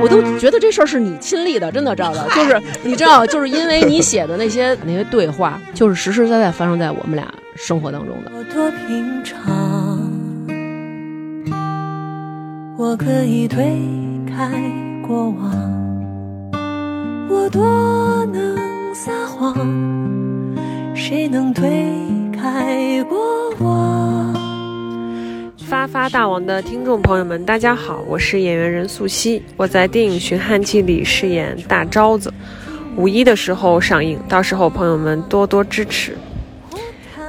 我都觉得这事儿是你亲历的，真的，赵赵，就是你知道，就是因为你写的那些那些对话，就是实实在在发生在我们俩生活当中的。我多平常，我可以推开过往，我多能撒谎，谁能推开过往？发发大王的听众朋友们，大家好，我是演员任素汐，我在电影《寻汉记》里饰演大招子，五一的时候上映，到时候朋友们多多支持。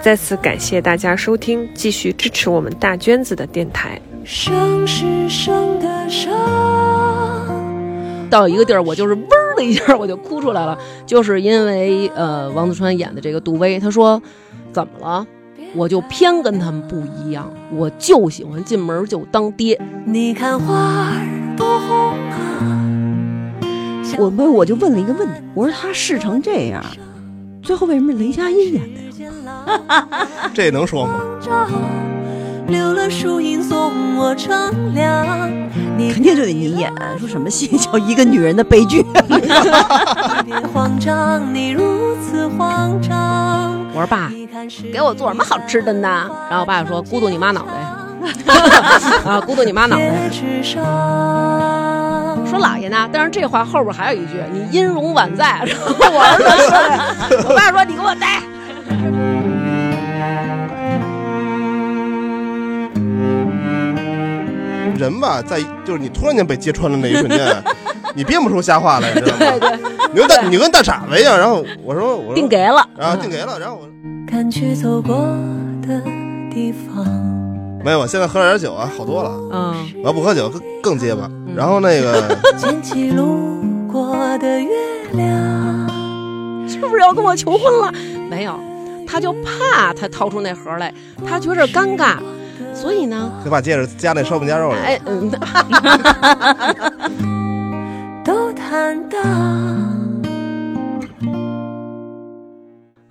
再次感谢大家收听，继续支持我们大娟子的电台。生是生的，到一个地儿，我就是嗡的一下，我就哭出来了，就是因为呃，王子川演的这个杜威，他说怎么了？我就偏跟他们不一样，我就喜欢进门就当爹。你看花儿多红啊！我不我就问了一个问题，我说他试成这样，最后为什么雷佳音演的呀？这能说吗？照留了树荫送我乘凉。你肯定就得你演，说什么戏 叫一个女人的悲剧？别慌张，你如此慌张。我说爸，给我做什么好吃的呢？然后我爸说咕嘟你妈脑袋，啊咕嘟你妈脑袋。说姥爷呢？但是这话后边还有一句，你音容宛在。然 后我儿子说，我爸说你给我待。人吧，在就是你突然间被揭穿的那一瞬间，你编不出瞎话来，知道吗？对对，你跟大你跟大傻子一样。然后我说我说 定给了。然后定给了，然后我赶去走过的地方。没有，我现在喝了点酒啊，好多了。嗯，我要不喝酒更更结巴。然后那个 捡起路过的月亮。是不是要跟我求婚了？没有，他就怕他掏出那盒来，他觉着尴尬，所以呢，就把戒指加那烧饼夹肉里。哎嗯，都坦荡。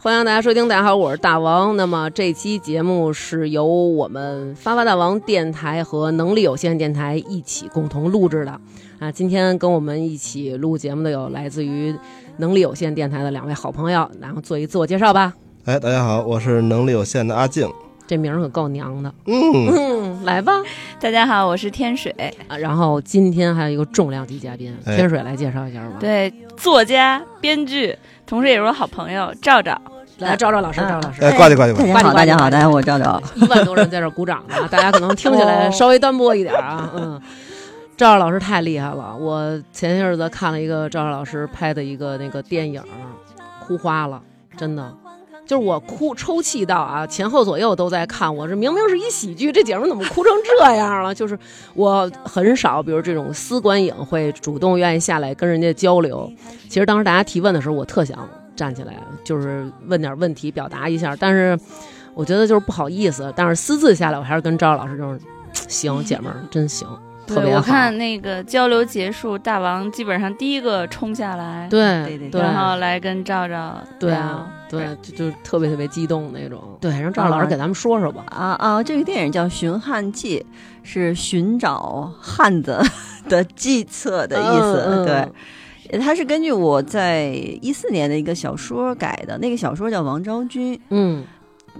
欢迎大家收听，大家好，我是大王。那么这期节目是由我们发发大王电台和能力有限电台一起共同录制的啊。今天跟我们一起录节目的有来自于能力有限电台的两位好朋友，然后做一自我介绍吧。哎，大家好，我是能力有限的阿静。这名儿可够娘的，嗯，嗯，来吧大家好，我是天水，啊。然后今天还有一个重量级嘉宾，哎天水来介绍一下吧。，对，作家、编剧，同时也是我好朋友赵赵。来赵赵老师，赵赵老师，哎，挂去挂去挂去。大家好，大家好，大家好，我赵赵。一万多人在这儿鼓掌呢，大家可能听起来稍微单薄一点啊。嗯，赵赵老师太厉害了，我前些日子看了一个赵赵老师拍的一个那个电影，哭花了，真的。就是我哭抽泣到啊，前后左右都在看。我这明明是一喜剧，这姐们儿怎么哭成这样了？就是我很少，比如这种私观影会主动愿意下来跟人家交流。其实当时大家提问的时候，我特想站起来，就是问点问题，表达一下。但是我觉得就是不好意思。但是私自下来，我还是跟赵老师就是，行，姐们儿真行，特对，我别好。看那个交流结束，大王基本上第一个冲下来，对对对对然后来跟赵赵对啊对，就就特别特别激动那种。对，让赵老师给咱们说说吧。啊啊！这个电影叫《寻汉记》，是寻找汉子 的计策的意思。对，它是根据我在一四年的一个小说改的，那个小说叫《王昭君》。嗯，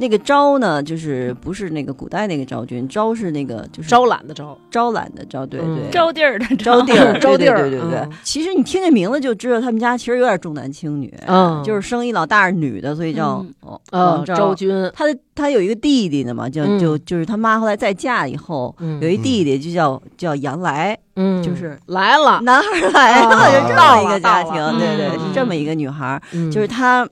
那个昭呢，就是不是那个古代那个昭君，昭是那个就是招揽的招，招揽的招，对嗯对，招地儿的招地儿，招地儿对对对对对嗯。其实你听这名字就知道，他们家其实有点重男轻女，嗯就是生一老大是女的，所以叫嗯哦昭昭。君，他的他有一个弟弟呢嘛，就嗯就就是他妈后来再嫁以后，嗯有一弟弟就叫叫杨来，嗯，就是来了，男孩来了，啊就这么一个家庭，对对，嗯是这么一个女孩，嗯就是她。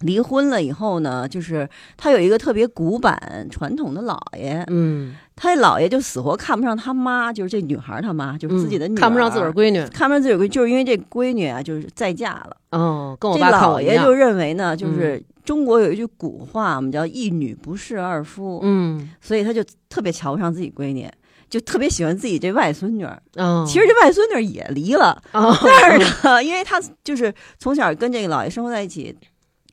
离婚了以后呢，就是他有一个特别古板传统的姥爷，嗯，他姥爷就死活看不上他妈，就是这女孩他妈，就是自己的女看不上自个儿闺女，看不上自个儿闺女，就是因为这闺女啊，就是再嫁了。哦，跟我这爸看我一样。老爷就，认为呢，就是中国有一句古话，我们叫一女不侍二夫，嗯。所以他就特别瞧不上自己闺女，就特别喜欢自己这外孙女儿。嗯，其实这外孙女儿也离了，哦，但是呢，因为他就是从小跟这个姥爷生活在一起，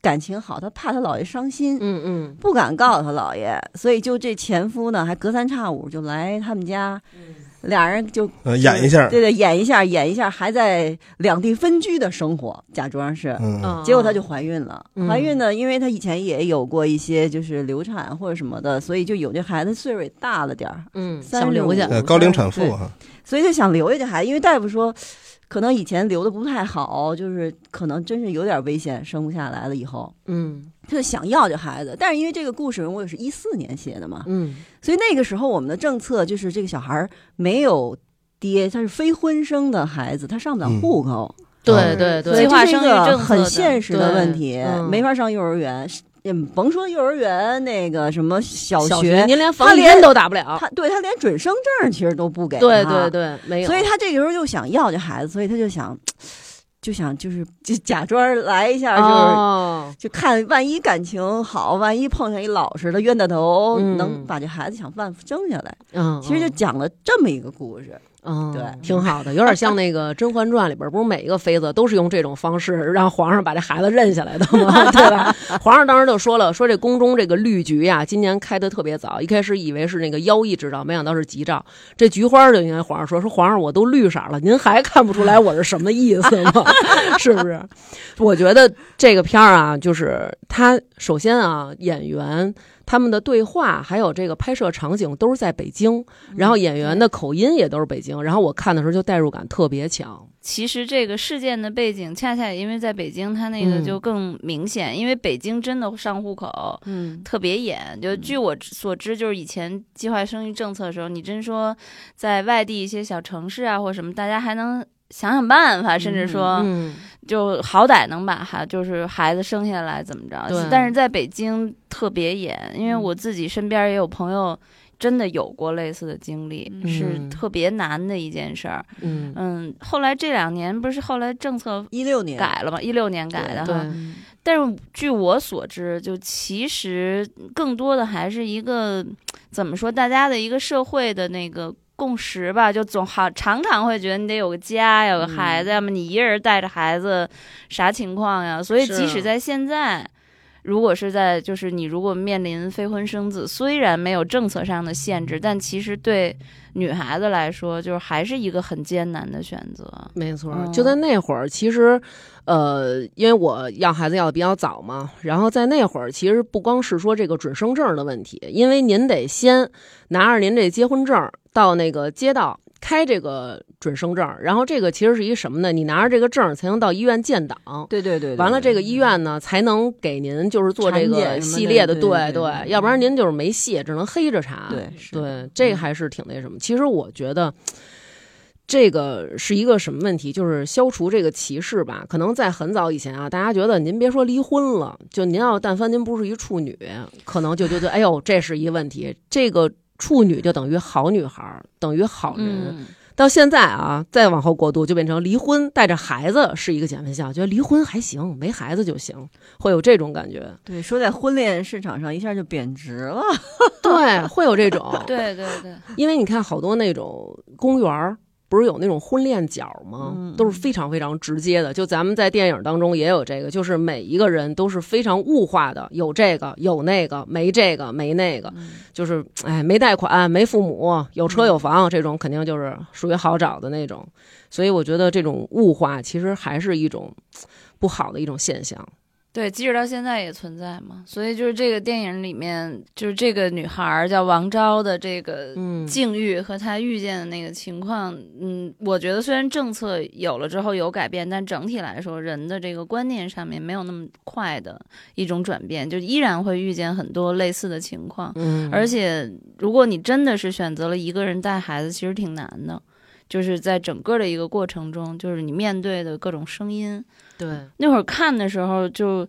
感情好，他怕他姥爷伤心。嗯嗯。不敢告诉他姥爷，所以就这前夫呢，还隔三差五就来他们家，俩人就呃演一下，对对，演一下，演一下，还在两地分居的生活，假装是。嗯，嗯结果她就怀孕了，嗯。怀孕呢，因为她以前也有过一些就是流产或者什么的，所以就有这孩子岁数也大了点儿，嗯。三想留下。高龄产妇哈，所以就想留下这孩子，因为大夫说，可能以前留的不太好，就是可能真是有点危险，生不下来了以后，嗯。他就想要这孩子。但是因为这个故事我也是一四年写的嘛，嗯。所以那个时候我们的政策就是这个小孩儿没有爹，他是非婚生的孩子，他上不了嗯。户口，对对对。计划生育政策很现实的问题，嗯。没法上幼儿园。也甭说幼儿园那个什么小小学，您连他连都打不了。他对他连准生证其实都不给他。对对对，没有。所以他这个时候又想要这孩子，所以他就想，就想就是就假装来一下，就是、哦，就看万一感情好，万一碰上一老实的冤大头，嗯能把这孩子想办法生下来。嗯，其实就讲了这么一个故事。嗯，对挺好的，有点像那个《甄嬛传》里边，不是每一个妃子都是用这种方式让皇上把这孩子认下来的吗？对吧？皇上当时就说了，说这宫中这个绿菊呀，今年开的特别早，一开始以为是那个妖异之兆，没想到是吉兆。这菊花就应该皇上说，说皇上我都绿色了，您还看不出来我是什么意思吗？是不是？我觉得这个片儿啊，就是他首先啊，演员。他们的对话还有这个拍摄场景都是在北京，然后演员的口音也都是北京，然后我看的时候就代入感特别强。其实这个事件的背景，恰恰也因为在北京，它那个嗯就更明显，因为北京真的上户口嗯，特别严。就据我所知，就是以前计划生育政策的时候，你真说在外地一些小城市啊或什么，大家还能想想办法，甚至说嗯，就好歹能把孩就是孩子生下来怎么着对。但是在北京特别严，因为嗯我自己身边也有朋友。真的有过类似的经历，嗯是特别难的一件事儿。嗯，嗯，后来这两年不是后来政策一六年改了嘛，一六年改的对哈。但是据我所知，就其实更多的还是一个怎么说，大家的一个社会的那个共识吧，就总好常常会觉得你得有个家，有个孩子，要么你一个人带着孩子，啥情况呀？所以即使在现在。如果是在，就是你如果面临非婚生子，虽然没有政策上的限制，但其实对女孩子来说，就是还是一个很艰难的选择。没错，嗯就在那会儿，其实，呃，因为我要孩子要的比较早嘛，然后在那会儿，其实不光是说这个准生证的问题，因为您得先拿着您这结婚证到那个街道。开这个准生证，然后这个其实是一什么呢？你拿着这个证才能到医院建档，对对对，对完了，这个医院呢才能给您就是做这个系列的，对对要不然您就是没戏，只能黑着查。对对，这个还是挺那什么。其实我觉得。这个是一个什么问题？就是消除这个歧视吧。可能在很早以前啊，大家觉得您别说离婚了，就您要但凡您不是一处女，可能就觉得哎呦这是一问题。这个处女就等于好女孩，等于好人。嗯，到现在啊，再往后过渡就变成离婚带着孩子是一个减分项，觉得离婚还行，没孩子就行，会有这种感觉。对，说在婚恋市场上一下就贬值了。对，会有这种。对对对，因为你看好多那种公园儿。不是有那种婚恋角吗？嗯都是非常非常直接的。就咱们在电影当中也有这个，就是每一个人都是非常物化的，有这个有那个，没这个没那个，就是哎没贷款没父母有车有房，这种肯定就是属于好找的那种。所以我觉得这种物化其实还是一种不好的一种现象。对，即使到现在也存在嘛。所以就是这个电影里面，就是这个女孩儿叫王昭的这个嗯境遇和她遇见的那个情况，嗯，我觉得虽然政策有了之后有改变，但整体来说，人的这个观念上面没有那么快的一种转变，就依然会遇见很多类似的情况。嗯，而且，如果你真的是选择了一个人带孩子，其实挺难的。就是在整个的一个过程中，就是你面对的各种声音，对，那会儿看的时候就。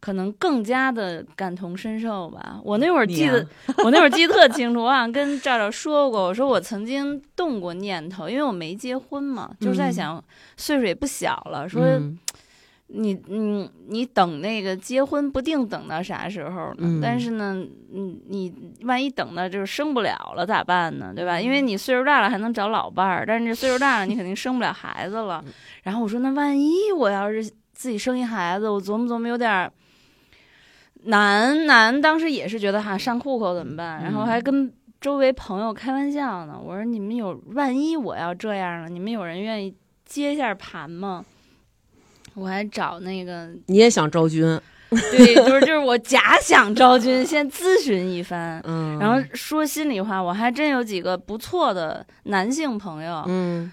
可能更加的感同身受吧。我那会儿记得，我那会儿记得特清楚，我好像跟赵赵说过，我说我曾经动过念头，因为我没结婚嘛，就是在想岁数也不小了，说嗯你你你等那个结婚不定等到啥时候呢？嗯但是呢，你，你万一等到就是生不了了咋办呢？对吧？因为你岁数大了还能找老伴儿，但是这岁数大了你肯定生不了孩子了。然后我说那万一我要是自己生一孩子，我琢磨琢磨有点儿难难。当时也是觉得哈上户口怎么办？然后还跟周围朋友开玩笑呢，我说你们有万一我要这样了，你们有人愿意接一下盘吗？我还找那个你也想招军，对，就是就是我假想昭君，先咨询一番。嗯，然后说心里话，我还真有几个不错的男性朋友，嗯，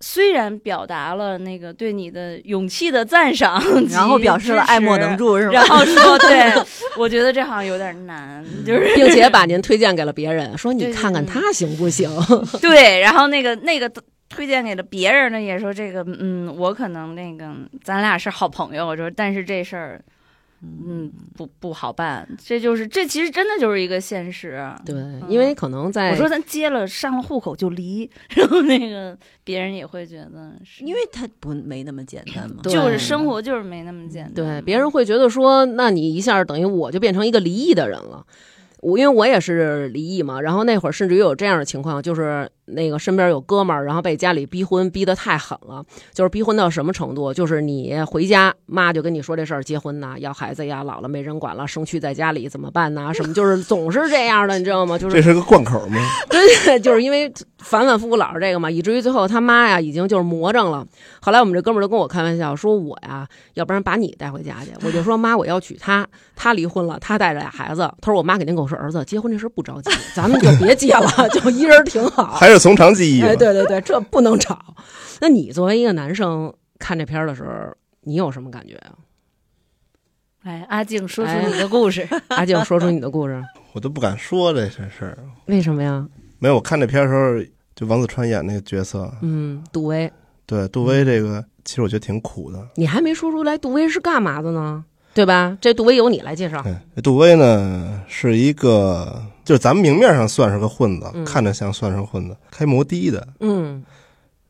虽然表达了那个对你的勇气的赞赏，然后表示了爱莫能助，是吧？然后说对，我觉得这好像有点难，就是并且把您推荐给了别人，说你看看他行不行？对，然后那个那个推荐给了别人呢，也说这个，嗯，我可能那个咱俩是好朋友，我说但是这事儿。嗯，不不好办，这就是这其实真的就是一个现实。对，因为可能在我说咱结了上了户口就离，然后那个别人也会觉得是，因为他不没那么简单嘛。就是生活就是没那么简单。对别人会觉得说，那你一下等于我就变成一个离异的人了。我因为我也是离异嘛，然后那会儿甚至于有这样的情况，就是那个身边有哥们儿，然后被家里逼婚，逼得太狠了，就是逼婚到什么程度？就是你回家，妈就跟你说这事儿，结婚呐，要孩子呀，老了没人管了，生蛆在家里怎么办呐？什么就是总是这样的，你知道吗？就是这是个贯口吗？对对，就是因为反反复复老是这个嘛，以至于最后他妈呀已经就是魔怔了。后来我们这哥们儿就跟我开玩笑说，我呀，要不然把你带回家去。我就说妈，我要娶她，她离婚了，她带着俩孩子。他说我妈肯定跟我说，儿子结婚这事儿不着急，咱们就别结了，就一人挺好。还是从长计议哎，对对对，这不能吵。那你作为一个男生看这片儿的时候，你有什么感觉啊？哎，阿静说出哎你的故事，阿静，说出你的故事，我都不敢说这些事儿。为什么呀？没有，我看这片儿的时候，就王子川演那个角色，嗯，杜威，对杜威这个，其实我觉得挺苦的。你还没说出来杜威是干嘛的呢？对吧？这杜威由你来介绍。对，杜威呢是一个，就是咱们明面上算是个混子，嗯。看着像算是混子，开摩的的，嗯。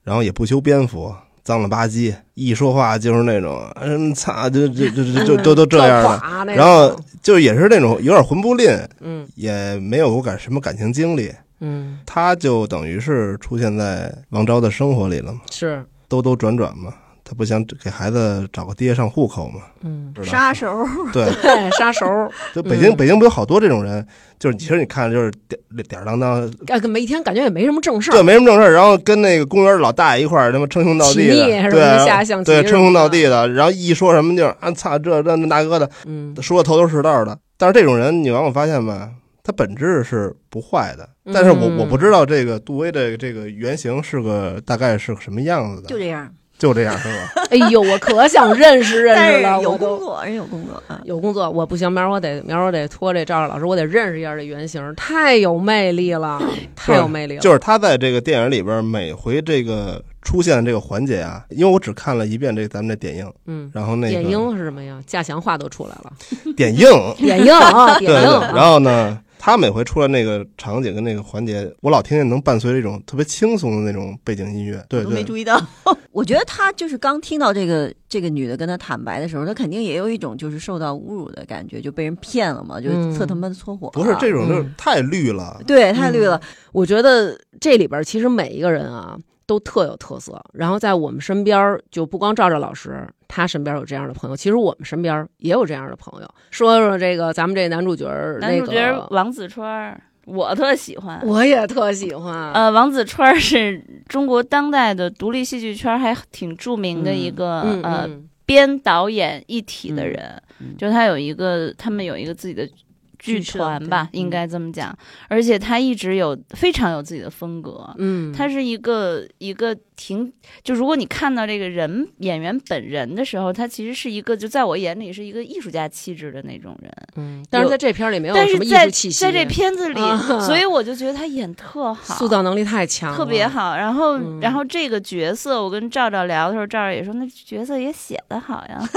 然后也不修边幅，脏了吧唧，一说话就是那种，嗯，操，就就就就就都都这样的。的然后就也是那种有点混不吝，嗯。也没有感什么感情经历，嗯，他就等于是出现在王昭的生活里了嘛，是。兜兜转转嘛。他不想给孩子找个爹上户口嘛？嗯，杀手，对，杀手，就北京、嗯北京不有好多这种人，就是其实你看就是点点儿当当，哎，每天感觉也没什么正事儿。对，没什么正事儿，然后跟那个公园老大爷一块儿他妈称兄道弟的，对下象棋对，称兄道弟的，然后一说什么就是啊操这这那哥的，嗯说的头头是道的。但是这种人你往往发现吧，他本质是不坏的，但是我嗯我不知道这个杜威的这个原型是个大概是个什么样子的，就这样。就这样是吧？哎呦，我可想认识认识了，有工作，人有工作啊。有工作，我不行，明儿我得明儿我得托这赵老师，我得认识一下这原型，太有魅力了，太有魅力了。就是他在这个电影里边每回这个出现这个环节啊，因为我只看了一遍这咱们这点映，嗯，然后那个点映是什么呀？驾祥话都出来了，点映，点映啊，对点映。然后呢，他每回出来那个场景跟那个环节，我老听见能伴随着一种特别轻松的那种背景音乐，对我都没注意到。我觉得他就是刚听到这个这个女的跟他坦白的时候，他肯定也有一种就是受到侮辱的感觉，就被人骗了嘛，就嗯特他妈的搓火。不是这种就是嗯太绿了，对，太绿了。我觉得这里边其实每一个人啊都特有特色，然后在我们身边儿就不光赵赵老师，他身边有这样的朋友，其实我们身边也有这样的朋友。说说这个咱们这男主角儿，男主角那个王子川儿，我特喜欢。我也特喜欢。呃，王子川儿是中国当代的独立戏剧圈还挺著名的一个、嗯呃嗯编导演一体的嗯人，嗯就他有一个，他们有一个自己的剧团吧，应该这么讲。而且他一直有非常有自己的风格。嗯，他是一个一个挺，就如果你看到这个人演员本人的时候，他其实是一个，就在我眼里是一个艺术家气质的那种人。嗯，但是在这片儿里没有什么艺但是在术气息，在这片子里，啊所以我就觉得他演特好，塑造能力太强了，特别好。然后，嗯然后这个角色，我跟赵赵聊的时候，赵赵也说，那角色也写的好呀。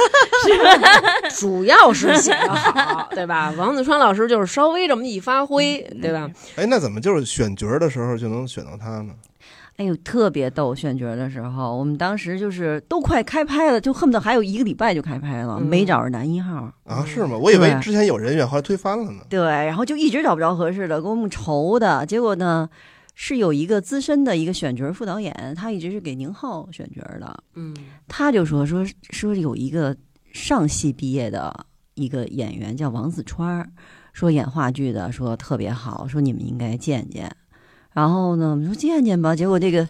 主要是写的好，对吧？王子川老师就是稍微这么一发挥，对吧？哎，那怎么就是选角儿的时候就能选到他呢？哎呦，特别逗！选角的时候，我们当时就是都快开拍了，就恨不得还有一个礼拜就开拍了，嗯没找着男一号。啊，是吗？我以为之前有人选，后来推翻了呢。对，然后就一直找不着合适的，给我们愁的。结果呢，是有一个资深的一个选角副导演，他一直是给宁浩选角的，嗯他就说说说有一个上戏毕业的一个演员叫王子川，说演话剧的，说特别好，说你们应该见见。然后呢，我们说见见吧。结果这个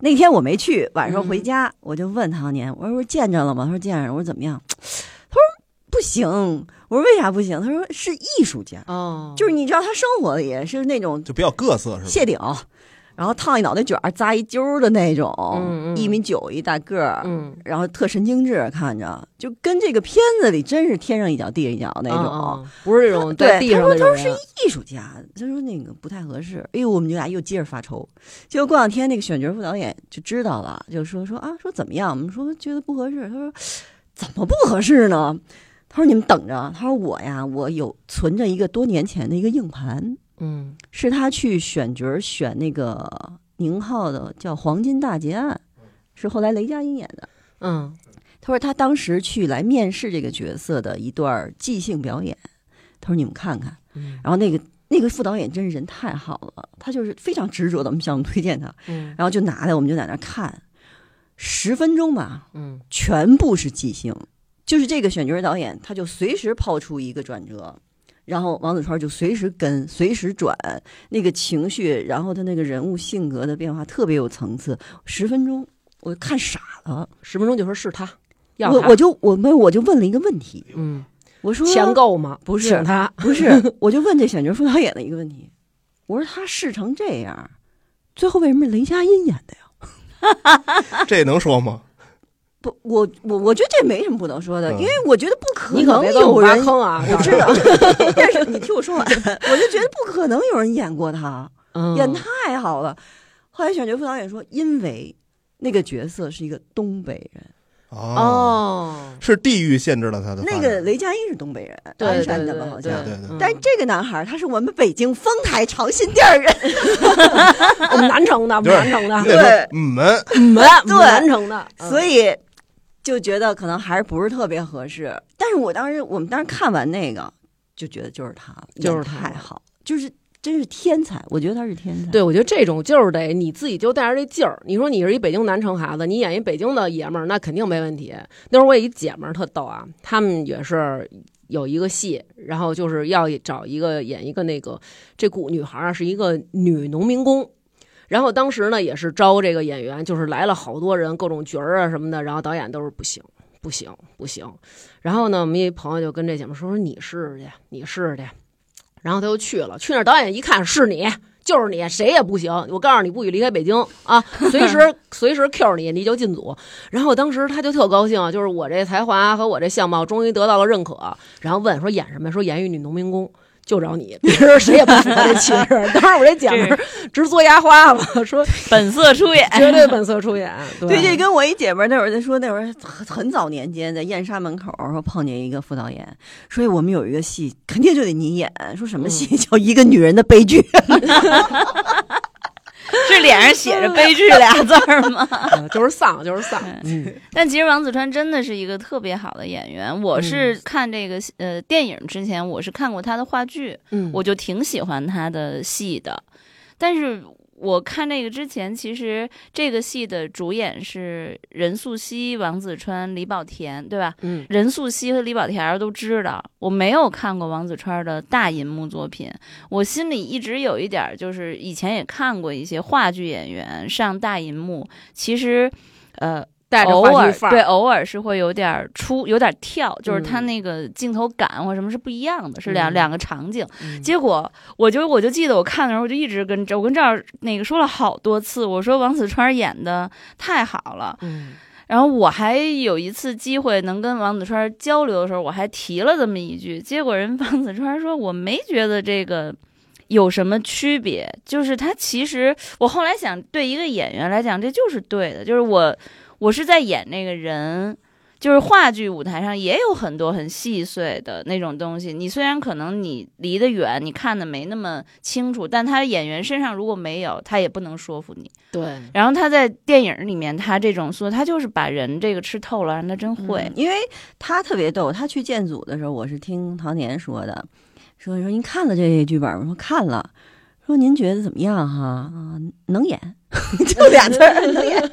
那天我没去，晚上回家、我就问唐年，我说见着了吗？他说见着了。我说怎么样？他说不行。我说为啥不行？他说是艺术家，哦，就是你知道他生活也是那种就比较各色是吧？谢顶，然后烫一脑袋卷儿，扎一揪儿的那种，一米九一大个儿，嗯然后特神经质，看着就跟这个片子里真是天上一脚地上一脚那种。不是这种对他说他是，艺术家，他说那个不太合适。哎呦，我们就俩又接着发愁。结果过两天那个选角副导演就知道了，就说说啊，说怎么样？我们说觉得不合适。他说怎么不合适呢？他说你们等着。他说我呀，我有存着一个多年前的一个硬盘，嗯是他去选角选那个宁浩的叫《黄金大劫案》，是后来雷佳音演的。嗯他说他当时去来面试这个角色的一段即兴表演，他说你们看看。嗯然后那个那个副导演真是人太好了，他就是非常执着的，我们向我们推荐他，嗯然后就拿来我们就在那儿看，十分钟吧，嗯全部是即兴，就是这个选角导演他就随时抛出一个转折。然后王子川就随时跟，随时转那个情绪，然后他那个人物性格的变化特别有层次。十分钟我看傻了，十分钟就说是他，要他我我就我们我就问了一个问题，嗯我说钱够吗？不是请他，不是，我就问这选角副导演的一个问题，我说他试成这样，最后为什么是雷佳音演的呀？这能说吗？不，我我我觉得这没什么不能说的，嗯。因为我觉得不可能有人，坑啊！我知道，但是你听我说完，我就觉得不可能有人演过他，嗯演太好了。后来选角副导演说，因为那个角色是一个东北人，哦，哦，是地域限制了他的。那个雷佳音是东北人，鞍山对对的吧，好像。对。对嗯。但这个男孩他是我们北京丰台长辛店人，我们南城的，我们南城的。你，得说嗯们我们我们对南城的，嗯。所以就觉得可能还是不是特别合适。但是我当时我们当时看完那个，就觉得就是他就是他太好，就是真是天才，我觉得他是天才。对，我觉得这种就是得你自己就带着这劲儿。你说你是一北京南城孩子，你演一北京的爷们儿，那肯定没问题。那时候我有一姐们儿特逗啊，他们也是有一个戏，然后就是要找一个演一个那个这古女孩啊，是一个女农民工。然后当时呢也是招这个演员，就是来了好多人，各种角儿啊什么的，然后导演都是不行。不行，不行。然后呢，我们一朋友就跟这姐们说说你试试去，你试试去。然后他就去了，去那儿导演一看是你，就是你，谁也不行。我告诉你，不许离开北京啊！随时随时 Q 你，你就进组。然后当时他就特高兴，就是我这才华和我这相貌终于得到了认可。然后问说演什么？说演一女农民工。就找你，别人谁也不符合这气质。当时我这姐们儿直嘬牙花子，说本色出演，绝对本色出演。对对，这跟我一姐们儿那会儿在说，那会儿很很早年间在燕莎门口说碰见一个副导演，说哎我们有一个戏，肯定就得你演。说什么戏、叫一个女人的悲剧？是脸上写着“悲剧”俩字儿吗？呃 就是丧，就是丧。嗯 但其实王子川真的是一个特别好的演员。我是看这个呃电影之前，我是看过他的话剧，嗯，我就挺喜欢他的戏的。但是我看那个之前，其实这个戏的主演是任素汐、王子川、李保田，对吧？嗯任素汐和李保田都知道，我没有看过王子川的大银幕作品，我心里一直有一点儿，就是以前也看过一些话剧演员上大银幕，其实，呃，带着偶尔对，偶尔是会有点儿出，有点儿跳，就是他嗯那个镜头感或什么是不一样的，是两、嗯。两个场景。嗯。结果我就我就记得我看的时候，我就一直跟这我跟这儿那个说了好多次，我说王子川演的太好了。嗯。然后我还有一次机会能跟王子川交流的时候，我还提了这么一句，结果人王子川说我没觉得这个有什么区别，就是他其实我后来想，对一个演员来讲，这就是对的，就是我我是在演那个人。就是话剧舞台上也有很多很细碎的那种东西，你虽然可能你离得远，你看的没那么清楚，但他演员身上如果没有，他也不能说服你。对，然后他在电影里面，他这种说，他就是把人这个吃透了，让他真会。嗯因为他特别逗。他去建组的时候，我是听唐年说的，说说您看了这剧本吗？我说看了。说您觉得怎么样哈？啊，能演，就俩字儿，能演。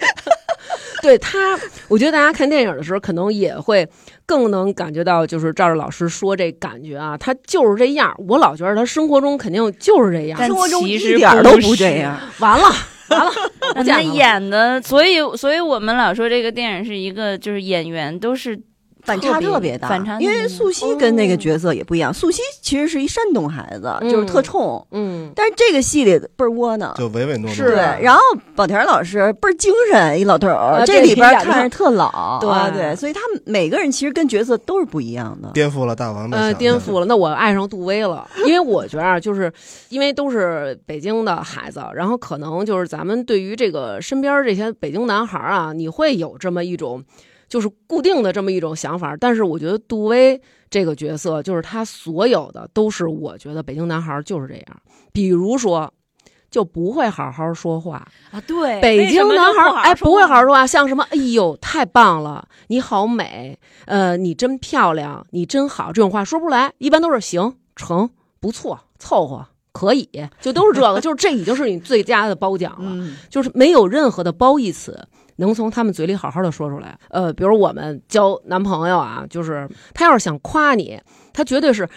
对他，我觉得大家看电影的时候，可能也会更能感觉到，就是赵照老师说这感觉啊，他就是这样。我老觉得他生活中肯定就是这样。但生活中其实一点儿都不这样。完了完了，不 他演的，所以所以我们老说这个电影是一个，就是演员都是反差特别大，反差因为素汐跟那个角色也不一样。素汐其实是一山东孩子，就是特冲，嗯，但是这个戏里倍儿窝囊。就唯唯诺诺。是对，然后宝田老师倍儿精神，一老头儿，啊这里边看着特老，对啊对，所以他们每个人其实跟角色都是不一样的。颠覆了大王的呃，颠覆了。那我爱上杜威了，因为我觉得啊，就是因为都是北京的孩子，然后可能就是咱们对于这个身边这些北京男孩啊，你会有这么一种就是固定的这么一种想法。但是我觉得杜威这个角色，就是他所有的都是我觉得北京男孩就是这样，比如说。就不会好好说话，啊，对北京男孩儿哎不会好好说说话，像什么哎呦太棒了，你好美，呃你真漂亮，你真好这种话说不出来，一般都是行成不错凑合可以，就都是这个，就是这已经是你最佳的褒奖了，嗯，就是没有任何的褒义词能从他们嘴里好好的说出来。呃，比如我们交男朋友啊，就是他要是想夸你，他绝对是。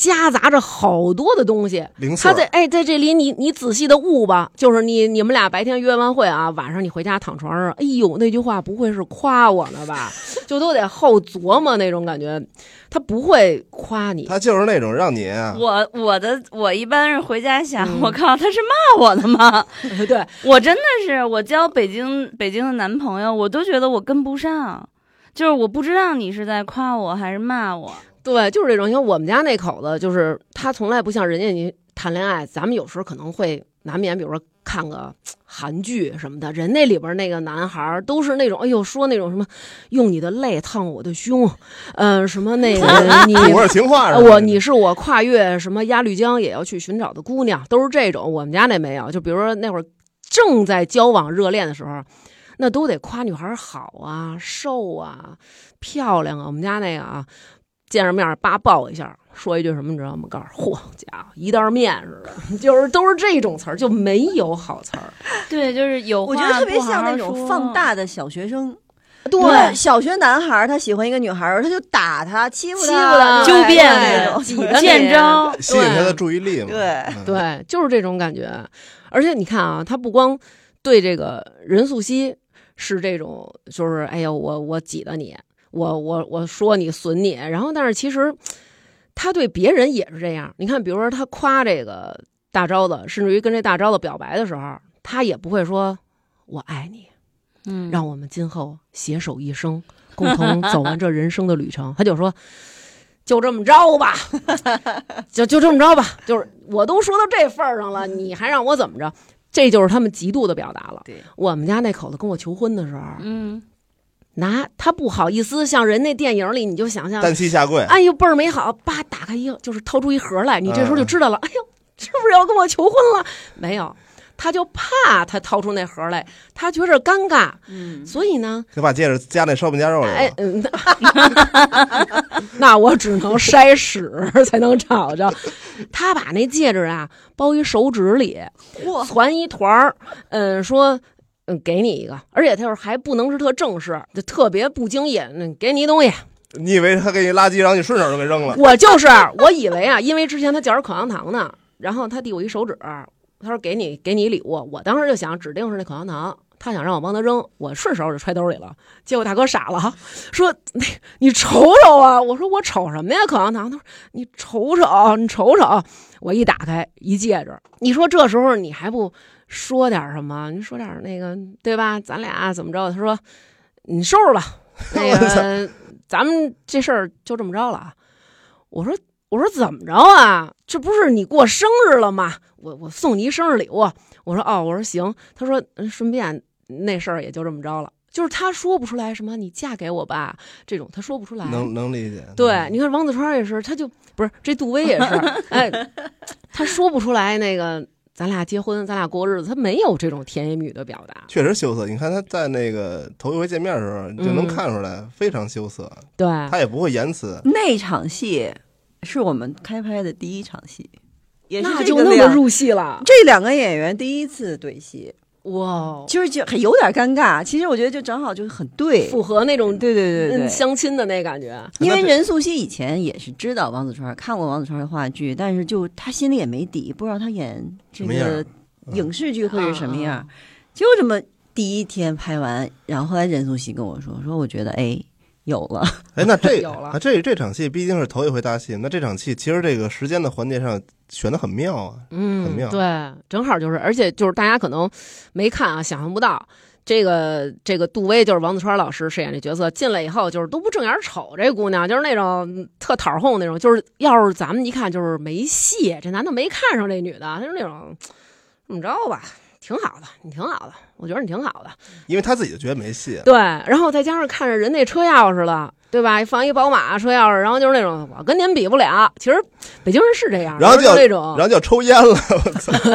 夹杂着好多的东西，零他在哎，在这里你你仔细的悟吧，就是你你们俩白天约完会啊，晚上你回家躺床上，哎呦，那句话不会是夸我呢吧？就都得后琢磨那种感觉，他不会夸你。他就是那种让你啊，我我的我一般是回家想，嗯我靠，他是骂我的吗？对，我真的是我交北京北京的男朋友，我都觉得我跟不上，就是我不知道你是在夸我还是骂我。对，就是这种。因为我们家那口子，就是他从来不像人家你谈恋爱，咱们有时候可能会难免，比如说看个韩剧什么的，人那里边那个男孩儿都是那种，哎呦，说那种什么用你的泪烫我的胸，呃，什么那个 你。土味情话我你是我跨越什么鸭绿江也要去寻找的姑娘，都是这种。我们家那没有，就比如说那会儿正在交往热恋的时候，那都得夸女孩好啊、瘦啊、漂亮啊。我们家那个啊，见着面儿叭抱一下，说一句什么你知道吗？告诉嚯家伙一袋面似的，就是都是这种词儿，就没有好词儿。对，就是有我觉得特别像那种放大的小学生。对小学男孩儿他喜欢一个女孩儿，他就打她，欺负欺负她纠对辩那种。见招。吸引他的注意力嘛。对嗯，对，就是这种感觉。而且你看啊，他不光对这个任素汐是这种，就是哎呀，我我挤的你，我我我说你损你，然后但是其实他对别人也是这样。你看，比如说他夸这个大招子，甚至于跟这大招子表白的时候，他也不会说我爱你，嗯，让我们今后携手一生，共同走完这人生的旅程。他就说，就这么着吧，就就这么着吧。就是我都说到这份儿上了，你还让我怎么着？这就是他们极度的表达了。对我们家那口子跟我求婚的时候，嗯，拿他不好意思，像人那电影里，你就想象，单膝下跪，哎呦倍儿美好，叭打开一个，就是掏出一盒来，你这时候就嗯知道了，哎呦，是不是要跟我求婚了？没有，他就怕他掏出那盒来，他觉着尴尬，嗯，所以呢，就把戒指夹那烧饼夹肉里了。哎，嗯，那我只能 筛屎才能找着。他把那戒指啊包一手指里，嚯，攒一团儿，嗯，说。嗯，给你一个，而且他要是还不能是特正式，就特别不经意，嗯，给你一东西。你以为他给你垃圾，然后你顺手就给扔了？我就是，我以为啊，因为之前他嚼着口香糖呢，然后他递我一手指，他说给你给你一礼物，我当时就想指定是那口香糖，他想让我帮他扔，我顺手就揣兜里了。结果大哥傻了，说那你瞅瞅啊，我说我瞅什么呀？口香糖，他说你瞅瞅，你瞅瞅，我一打开一戒指，你说这时候你还不说点什么？你说点那个对吧？咱俩怎么着？他说你收拾吧，那个咱们这事儿就这么着了啊。我说我说怎么着啊？这不是你过生日了吗？我我送你一生日礼物。我说哦，我说行。他说嗯顺便那事儿也就这么着了。就是他说不出来什么你嫁给我吧这种，他说不出来。能能理解。对，你看王子川也是，他就不是这杜威也是，哎，他说不出来那个咱俩结婚，咱俩过日子，他没有这种甜言蜜语的表达。确实羞涩。你看他在那个头一回见面的时候，就能嗯看出来非常羞涩，对，他也不会言辞。那场戏是我们开拍的第一场戏，也是那就那么入戏了。这两个演员第一次对戏，哇，就是就还有点尴尬。其实我觉得就正好就是很对，符合那种对对对对嗯相亲的那感觉。因为任素汐以前也是知道王子川，看过王子川的话剧，但是就他心里也没底，不知道他演这个影视剧会是什么样。啊就这么第一天拍完，然后后来任素汐跟我说，说我觉得哎有了，哎，那这 有了啊这这场戏毕竟是头一回搭戏，那这场戏其实这个时间的环节上选的很妙啊。嗯很嗯，妙对，正好就是，而且就是大家可能没看啊，想象不到。这个这个杜威就是王子川老师饰演这角色，进来以后就是都不正眼瞅这姑娘，就是那种特讨哄那种，就是要是咱们一看就是没戏，这男的没看上这女的，他就是那种怎么着吧，挺好的，你挺好的，我觉得你挺好的，因为他自己就觉得没戏，对，然后再加上看着人那车钥匙了，对吧？放一宝马车钥匙，然后就是那种我跟您比不了。其实北京人是这样，然后就那种然后就抽烟了。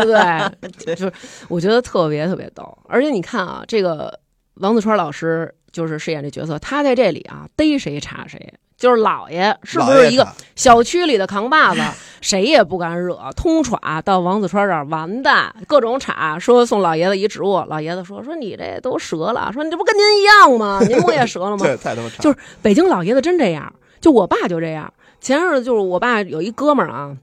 对，就是我觉得特别特别逗。而且你看啊，这个王子川老师就是饰演这角色，他在这里啊逮谁查谁。就是老爷是不是一个小区里的扛把子，谁也不敢惹，通耍到王子川这儿完蛋，各种插，说送老爷子一植物，老爷子说说你这都折了，说你这不跟您一样吗？您不也折了吗？这太他妈差，就是北京老爷子真这样，就我爸就这样。前日子就是我爸有一哥们儿啊，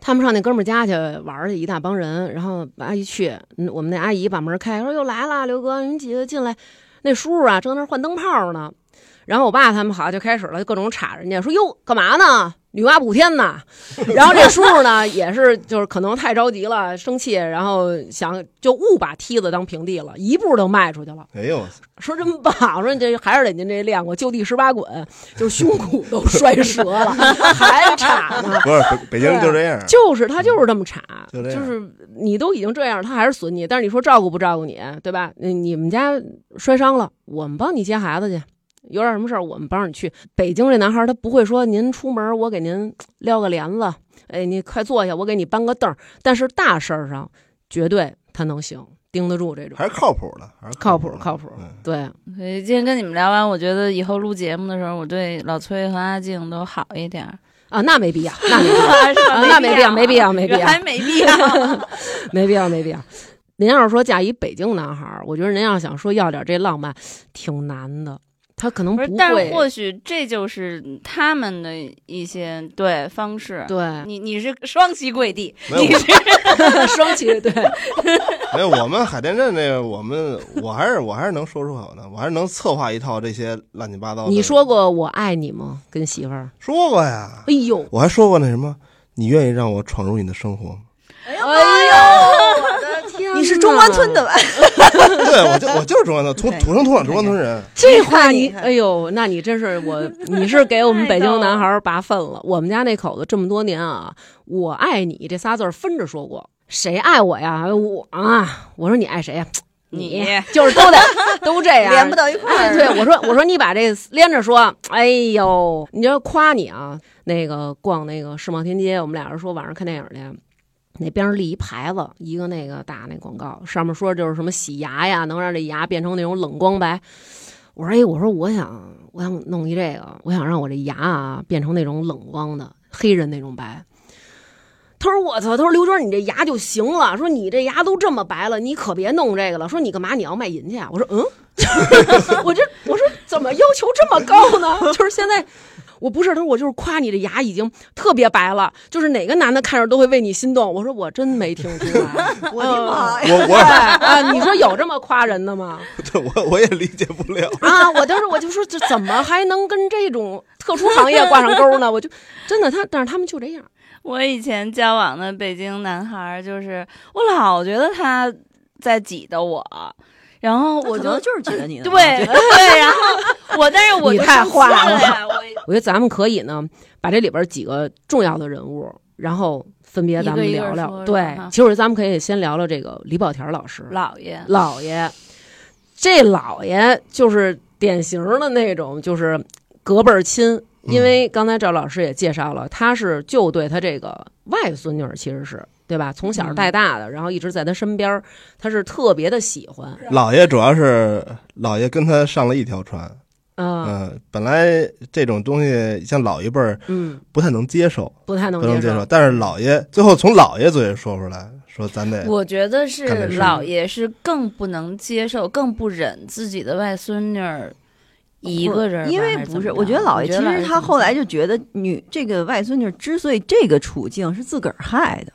他们上那哥们儿家去玩儿去，一大帮人，然后阿姨去，嗯我们那阿姨把门开，说又来了，刘哥，你几个进来。那叔叔啊正在那儿换灯泡呢，然后我爸他们好像就开始了各种插人家，说哟干嘛呢？女娲补天呢？然后这叔叔呢也是就是可能太着急了，生气，然后想就误把梯子当平地了，一步都迈出去了。哎呦，说真棒，我说你这还是得您这练过，就地十八滚，就胸骨都摔折了，还插呢。不是北北京人就这样，就是他就是这么插，就是你都已经这样，他还是损你。但是你说照顾不照顾你，对吧？你你们家摔伤了，我们帮你接孩子去。有点什么事儿，我们帮着你去。北京这男孩儿他不会说您出门我给您撩个帘子，哎，你快坐下，我给你搬个凳儿。但是大事儿上绝对他能行，盯得住这种，还是靠谱的，还是靠谱靠谱。嗯对，所以今天跟你们聊完，我觉得以后录节目的时候，我对老崔和阿静都好一点儿。啊，那没必要，那没必要。啊那没必要没必要没必要还没必要。没必要，没必要。您要是说嫁一北京男孩儿，我觉得您要想说要点这浪漫，挺难的。他可能不但是会，或许这就是他们的一些对方式。对，你你是双膝跪地，你是双膝 对，没有，我们海淀镇那个，我们我还是我还是能说出口的，我还是能策划一套这些乱七八糟的。你说过我爱你吗？跟媳妇儿？说过呀，哎呦，我还说过那什么，你愿意让我闯入你的生活吗？哎呦！你是中关村的吧？对，我就我就是中关村，土土生土长中关村人。这话你，哎呦，那你真是我，你是给我们北京男孩儿拔粪了。我们家那口子这么多年啊，我爱你这仨字儿分着说过，谁爱我呀？我啊，我说你爱谁呀？你就是都得都这样，连不到一块哎，儿。对，我说我说你把这连着说，哎呦，你就夸你啊，那个逛那个世贸天街，我们俩人说晚上看电影去。那边儿立一牌子，一个那个大那广告，上面说就是什么洗牙呀，能让这牙变成那种冷光白。我说哎，我说我想我想弄一这个，我想让我这牙啊变成那种冷光的黑人那种白。他说我操，他说刘娟你这牙就行了，说你这牙都这么白了，你可别弄这个了。说你干嘛你要卖淫去啊？我说嗯，我这我说怎么要求这么高呢？就是现在。我不是，他说我就是夸你的牙已经特别白了，就是哪个男的看着都会为你心动。我说我真没听出来，我的妈呀！我啊，你说有这么夸人的吗？对我我也理解不了。啊，我当时我就说这怎么还能跟这种特殊行业挂上钩呢？我就真的他，但是他们就这样。我以前交往的北京男孩儿，就是我老觉得他在挤兑我，然后我就可能就是觉得你呢 对对，然后我但是我你太坏了，我我觉得咱们可以呢，把这里边几个重要的人物，然后分别咱们一个一个聊聊。对，其实咱们可以先聊聊这个李保田老师，姥爷老爷，这老爷就是典型的那种，就是隔辈儿亲。因为刚才赵老师也介绍了，他是就对他这个外孙女儿，其实是对吧？从小带大的，然后一直在他身边，他是特别的喜欢。姥爷主要是姥爷跟他上了一条船，啊，嗯，本来这种东西像老一辈儿嗯，不太能接受，不太能接不能接受，但是老爷最后从老爷嘴里说出来，说咱得我觉得是老爷是更不能接受，更不忍自己的外孙女儿一个人，因为不是，我觉得姥爷其实他后来就觉得女这个外孙女之所以这个处境是自个儿害的，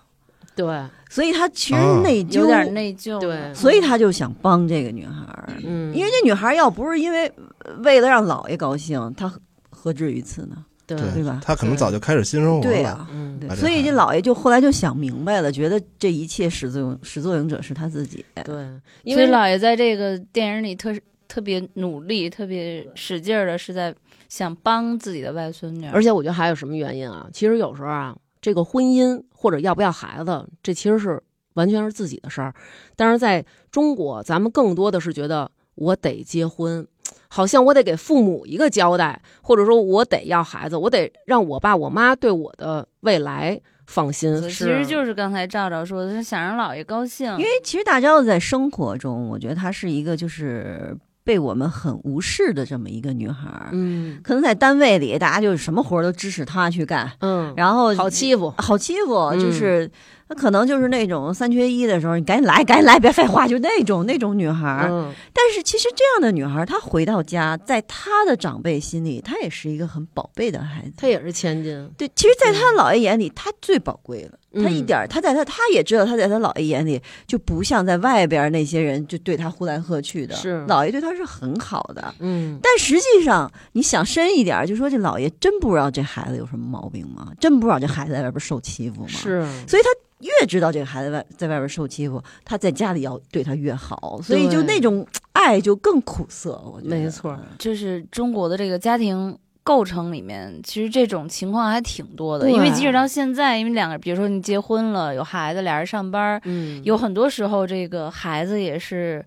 对，所以他其实啊内疚，有点内疚，对所以他就想帮这个女孩儿。嗯，因为这女孩儿要不是因为呃为了让姥爷高兴，她何至于此呢？对对吧他可能早就开始新生活了。对呀、嗯，对所以这姥爷就后来就想明白了，觉得这一切始作俑始作俑者是他自己。对，因为姥爷在这个电影里特特别努力、特别使劲儿的，是在想帮自己的外孙女儿，而且我觉得还有什么原因啊？其实有时候啊，这个婚姻或者要不要孩子，这其实是完全是自己的事儿。但是在中国，咱们更多的是觉得我得结婚，好像我得给父母一个交代，或者说我得要孩子，我得让我爸我妈对我的未来放心。其实就是刚才赵赵说的，是想让姥爷高兴因。为其实大昭子在生活中，我觉得他是一个就是被我们很无视的这么一个女孩儿。嗯可能在单位里，大家就是什么活儿都支持她去干，嗯，然后好欺负，好欺负，嗯就是她可能就是那种三缺一的时候，你赶紧来，赶紧来，别废话，就那种那种女孩但是其实这样的女孩儿，她回到家，在她的长辈心里，她也是一个很宝贝的孩子。她也是千金，对，其实，在她姥爷眼里，她最宝贵了。她一嗯点儿，她在她，她也知道，她在她姥爷眼里就不像在外边儿那些人就对她呼来喝去的。是姥爷对她是很好的。嗯但实际上，你想深一点儿，就说这姥爷真不知道这孩子有什么毛病吗？真不知道这孩子在外边受欺负吗？，是，所以他越知道这个孩子外在外边受欺负，他在家里要对他越好，所以就那种爱就更苦涩。我觉得没错就是中国的这个家庭构成里面，其实这种情况还挺多的。因为即使到现在，因为两个，比如说你结婚了，有孩子，俩人上班，嗯有很多时候这个孩子也是，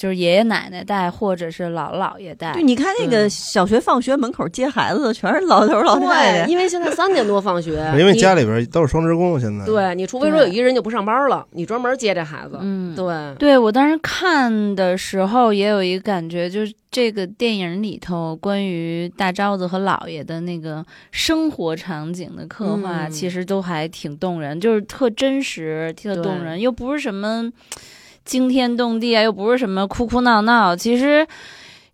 就是爷爷奶奶带，或者是姥姥姥爷带对，。你看那个小学放学门口接孩子的，全是老头儿老太对，太。因为现在三点多放学，因为家里边都是双职工，现在对你除非说有一个人就不上班了，你专门接这孩子，嗯，对，对我当时看的时候也有一个感觉，就是这个电影里头关于大昭子和姥爷的那个生活场景的刻画，嗯其实都还挺动人，就是特真实、特动人，又不是什么惊天动地啊，又不是什么哭哭闹闹，其实。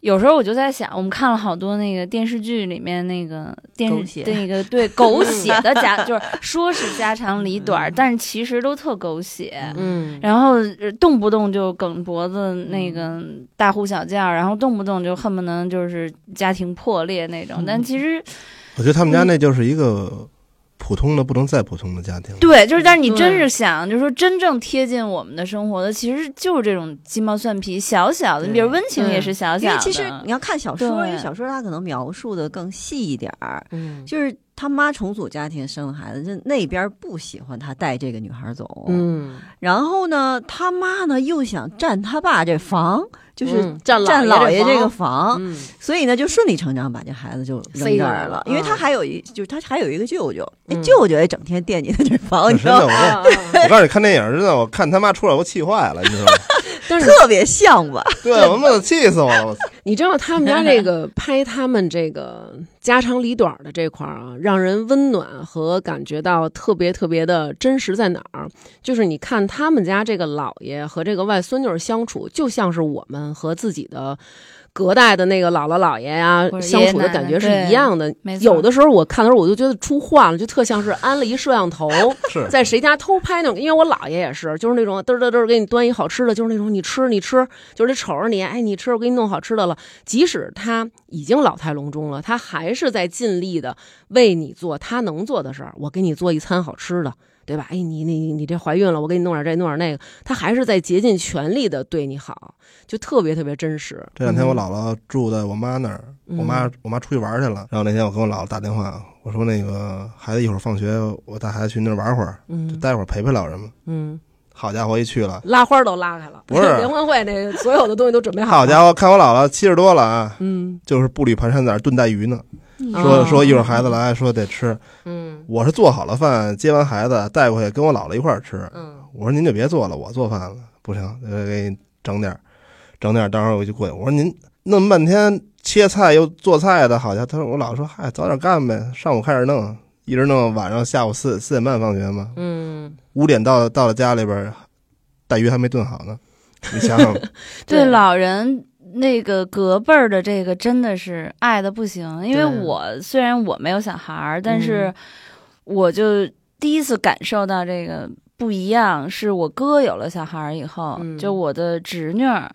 有时候我就在想，我们看了好多那个电视剧里面那个电视那个对狗血的家，就是说是家长里短，但是其实都特狗血。嗯，然后呃动不动就梗脖子那个大呼小叫，然后动不动就恨不能就是家庭破裂那种。但其实我觉得他们家嗯那就是一个普通的不能再普通的家庭。对，就是但是你真是想，就是说真正贴近我们的生活的，其实就是这种鸡毛蒜皮、小小的。你比如温情也是小小的，因为其实你要看小说，因为小说它可能描述的更细一点儿。嗯就是他妈重组家庭生了孩子，就那边不喜欢他带这个女孩走，嗯，然后呢，他妈呢又想占他爸这房，就是嗯占占老姥爷这个房，房，嗯所以呢就顺理成章把这孩子就扔塞这儿了。过来了因为他嗯还有一，就是他还有一个舅舅，那嗯舅舅也整天惦记他这房，你，知道吗？我告诉你，看电影真的，我看他妈出来我气坏了，你知道吗？但是特别像吧？对，我妈气死我了！你知道他们家这个拍他们这个家长里短的这块儿啊，让人温暖和感觉到特别特别的真实在哪儿？就是你看他们家这个姥爷和这个外孙女儿相处，就像是我们和自己的。隔代的那个姥姥姥爷呀、相处的感觉是一样的。有的时候我看的时候，我就觉得出幻了，就特像是安了一摄像头，在谁家偷拍那种。因为我姥爷也是，就是那种嘚嘚嘚给你端一好吃的，就是那种你吃你吃，就是得瞅着你，哎，你吃，我给你弄好吃的了。即使他已经老态龙钟了，他还是在尽力的为你做他能做的事儿。我给你做一餐好吃的，对吧？哎，你你你这怀孕了，我给你弄点这弄点那个，他还是在竭尽全力的对你好，就特别特别真实。这两天我姥姥住在我妈那儿，嗯我妈我妈出去玩去了，然后那天我跟我姥姥打电话，我说那个孩子一会儿放学，我带孩子去那儿玩会儿，就嗯待会儿陪陪老人嘛。嗯，好家伙，一去了，拉花都拉开了，不是 联欢会那所有的东西都准备好了。好家伙，看我姥姥七十多了啊，嗯，就是步履蹒跚在那儿炖带鱼呢，哦说说一会儿孩子来说得吃，嗯我是做好了饭，接完孩子带过去跟我姥姥一块儿吃。嗯。我说您就别做了，我做饭了，不行，呃给你整点儿，整点儿，待会儿我就过去。我说您弄半天切菜又做菜的，好像他说我姥说嗨，早点干呗，上午开始弄，一直弄晚上下午四四点半放学嘛，嗯，五点到到了家里边儿，大鱼还没炖好呢，你想想，对老人那个隔辈儿的这个真的是爱的不行，因为我虽然我没有小孩儿，但是嗯我就第一次感受到这个不一样，是我哥有了小孩儿以后，嗯就我的侄女儿。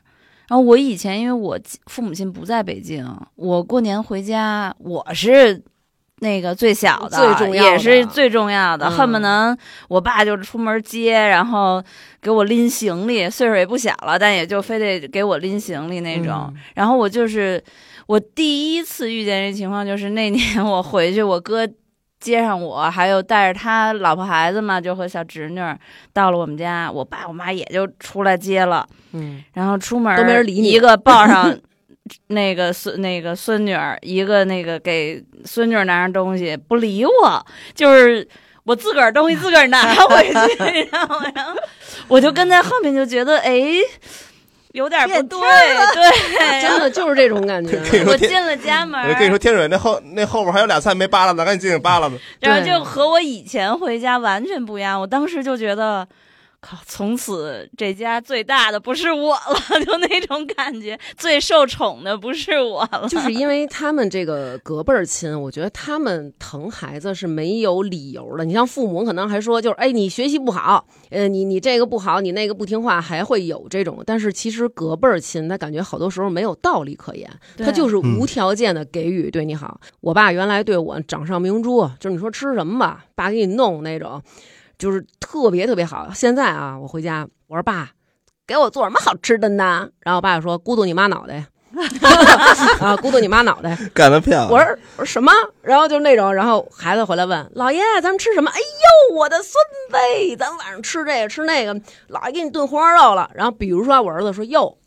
然后我以前因为我父母亲不在北京，我过年回家我是那个最小的，最重要的也是最重要的，嗯恨不能我爸就出门接，然后给我拎行李，岁数也不小了，但也就非得给我拎行李那种。嗯然后我就是我第一次遇见这情况，就是那年 我回去，我哥接上我，还有带着他老婆孩子嘛，就和小侄女儿到了我们家，我爸我妈也就出来接了，嗯，然后出门都没人理你。一个抱上。那个孙那个孙女儿，一个那个给孙女儿拿上东西，不理我，就是我自个儿东西自个儿拿回去，然后然后我就跟在后面就觉得哎，有点不对，对，真的就是这种感觉。我进了家门儿，我跟你说，天水那后那后边还有俩菜没扒拉呢，赶紧进去扒拉吧。然后对就和我以前回家完全不一样。我当时就觉得，靠，从此这家最大的不是我了，就那种感觉，最受宠的不是我了。就是因为他们这个隔辈儿亲，我觉得他们疼孩子是没有理由的。你像父母可能还说，就是哎，你学习不好，呃，你你这个不好，你那个不听话，还会有这种。但是其实隔辈儿亲，他感觉好多时候没有道理可言，他就是无条件的给予对你好。我爸原来对我掌上明珠，就是你说吃什么吧，爸给你弄那种，就是特别特别好。现在啊，我回家，我说爸，给我做什么好吃的呢？然后我爸就说咕嘟你妈脑袋。啊，咕嘟你妈脑袋！干得漂亮！我说我说什么？然后就那种，然后孩子回来问老爷，咱们吃什么？哎呦，我的孙子，咱晚上吃这个吃那个，姥爷给你炖红烧肉了。然后比如说我儿子说哟，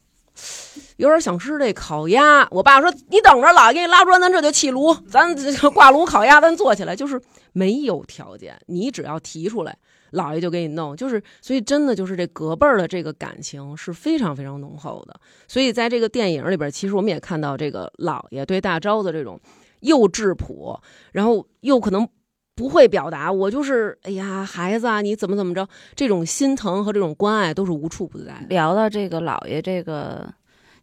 有点想吃这烤鸭，我爸说你等着，姥爷给你拉砖，咱这就砌炉，咱挂炉烤鸭，咱做起来。就是没有条件，你只要提出来。姥爷就给你弄，就是所以真的就是这隔辈儿的这个感情是非常非常浓厚的。所以在这个电影里边，其实我们也看到这个姥爷对大招的这种又质朴，然后又可能不会表达，我就是哎呀孩子啊，你怎么怎么着，这种心疼和这种关爱都是无处不在。聊到这个姥爷这个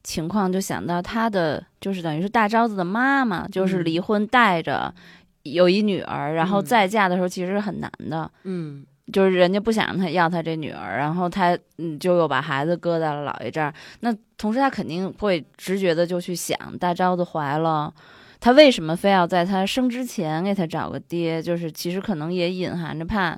情况，就想到他的就是等于是大招子的妈妈，就是嗯离婚带着有一女儿，然后嗯再嫁的时候其实很难的。嗯就是人家不想让他要他这女儿，然后他嗯就又把孩子搁在了姥爷这儿。那同时他肯定会直觉的就去想，大招子怀了，他为什么非要在他生之前给他找个爹？就是其实可能也隐含着怕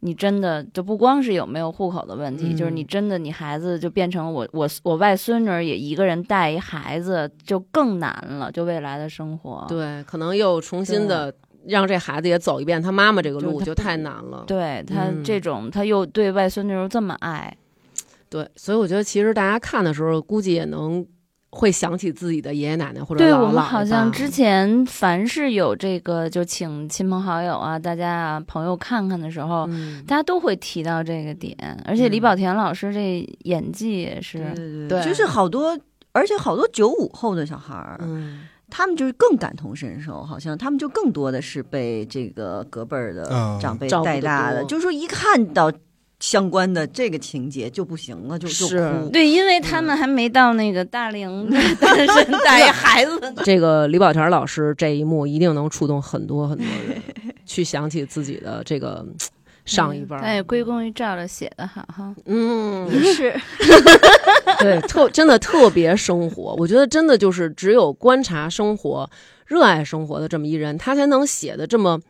你真的就不光是有没有户口的问题，嗯就是你真的你孩子就变成我我我外孙女儿也一个人带一孩子就更难了，就未来的生活。对，可能又重新的让这孩子也走一遍他妈妈这个路，就就太难了。对他嗯这种，他又对外孙女儿这么爱，对，所以我觉得其实大家看的时候，估计也能会想起自己的爷爷奶奶或者对姥姥姥爷我们好像之前凡是有这个就请亲朋好友啊，大家啊朋友看看的时候，嗯，大家都会提到这个点。而且李保田老师这演技也是，对对对就是好多，而且好多九五后的小孩儿，嗯，他们就是更感同身受，好像他们就更多的是被这个隔辈儿的嗯。长辈带大的，多。就是说一看到相关的这个情节就不行了，就就是哭。对，因为他们还没到那个大龄 单身带一孩子的这个李宝田老师这一幕一定能触动很多很多人，去想起自己的这个上一辈儿。他也归功于赵赵写的好哈，嗯，也是，对，特真的特别生活。我觉得真的就是只有观察生活、热爱生活的这么一人，他才能写的这么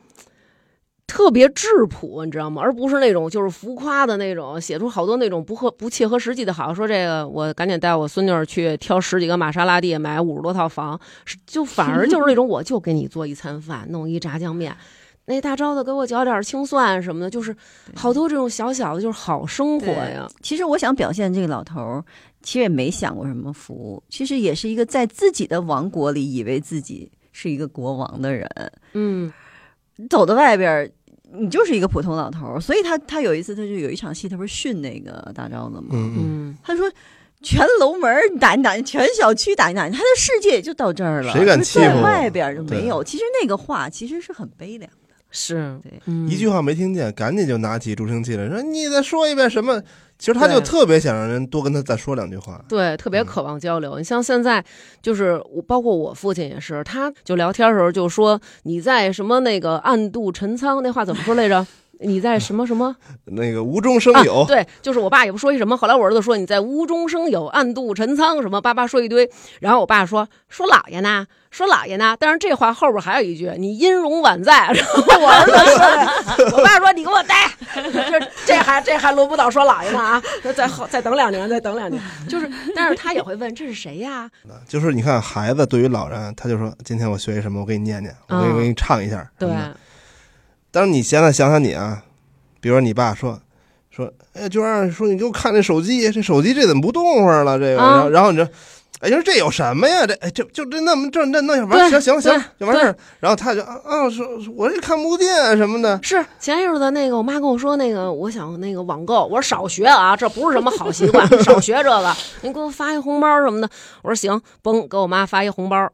特别质朴，你知道吗？而不是那种就是浮夸的那种，写出好多那种不合不切合实际的好。说这个我赶紧带我孙女儿去挑十几个玛莎拉蒂，买五十多套房，就反而就是那种我就给你做一餐饭，弄一炸酱面。那大招子给我搅点青蒜什么的，就是好多这种小小的，就是好生活呀。其实我想表现这个老头儿，其实也没享过什么福，其实也是一个在自己的王国里以为自己是一个国王的人，嗯走到外边儿。你就是一个普通老头儿，所以他他有一次他就有一场戏，他不是训那个大招子吗？嗯嗯，嗯他说：“全楼门儿你打一打，全小区打一打，他的世界也就到这儿了。谁敢就在欺负我外边儿就没有。其实那个话其实是很悲凉的。是对，嗯一句话没听见，赶紧就拿起助听器来说：“你再说一遍什么？”其实他就特别想让人多跟他再说两句话。对，特别嗯渴望交流。你像现在，就是我，包括我父亲也是，他就聊天的时候就说你在什么那个暗度陈仓，那话怎么说来着？你在什么什么？那个无中生有，啊、对，就是我爸也不说一什么，后来我儿子说你在无中生有，暗度陈仓什么，叭叭说一堆，然后我爸说说姥爷呢，说姥爷呢，但是这话后边还有一句你音容宛在，然后我儿子说，我爸说你给我待，这 这还这还轮不到说姥爷呢啊，再后再等两年，再等两年，就是，但是他也会问这是谁呀？就是你看孩子对于老人，他就说：“今天我学一什么，我给你念念，我给你给你唱一下。”对，但是你现在想想你啊，比如说你爸说说，哎，娟儿说你给我看这手机，这手机这怎么不动会儿了？这个，啊然后然后你说，哎，你说这有什么呀？这哎就就这那么这那那完对行行行对就完事儿。然后他就啊啊说说我这看不见什么的，是前一阵子那个我妈跟我说那个我想那个网购，我说少学啊，这不是什么好习惯，少学这个。您给我发一红包什么的，我说行，嘣，给我妈发一红包。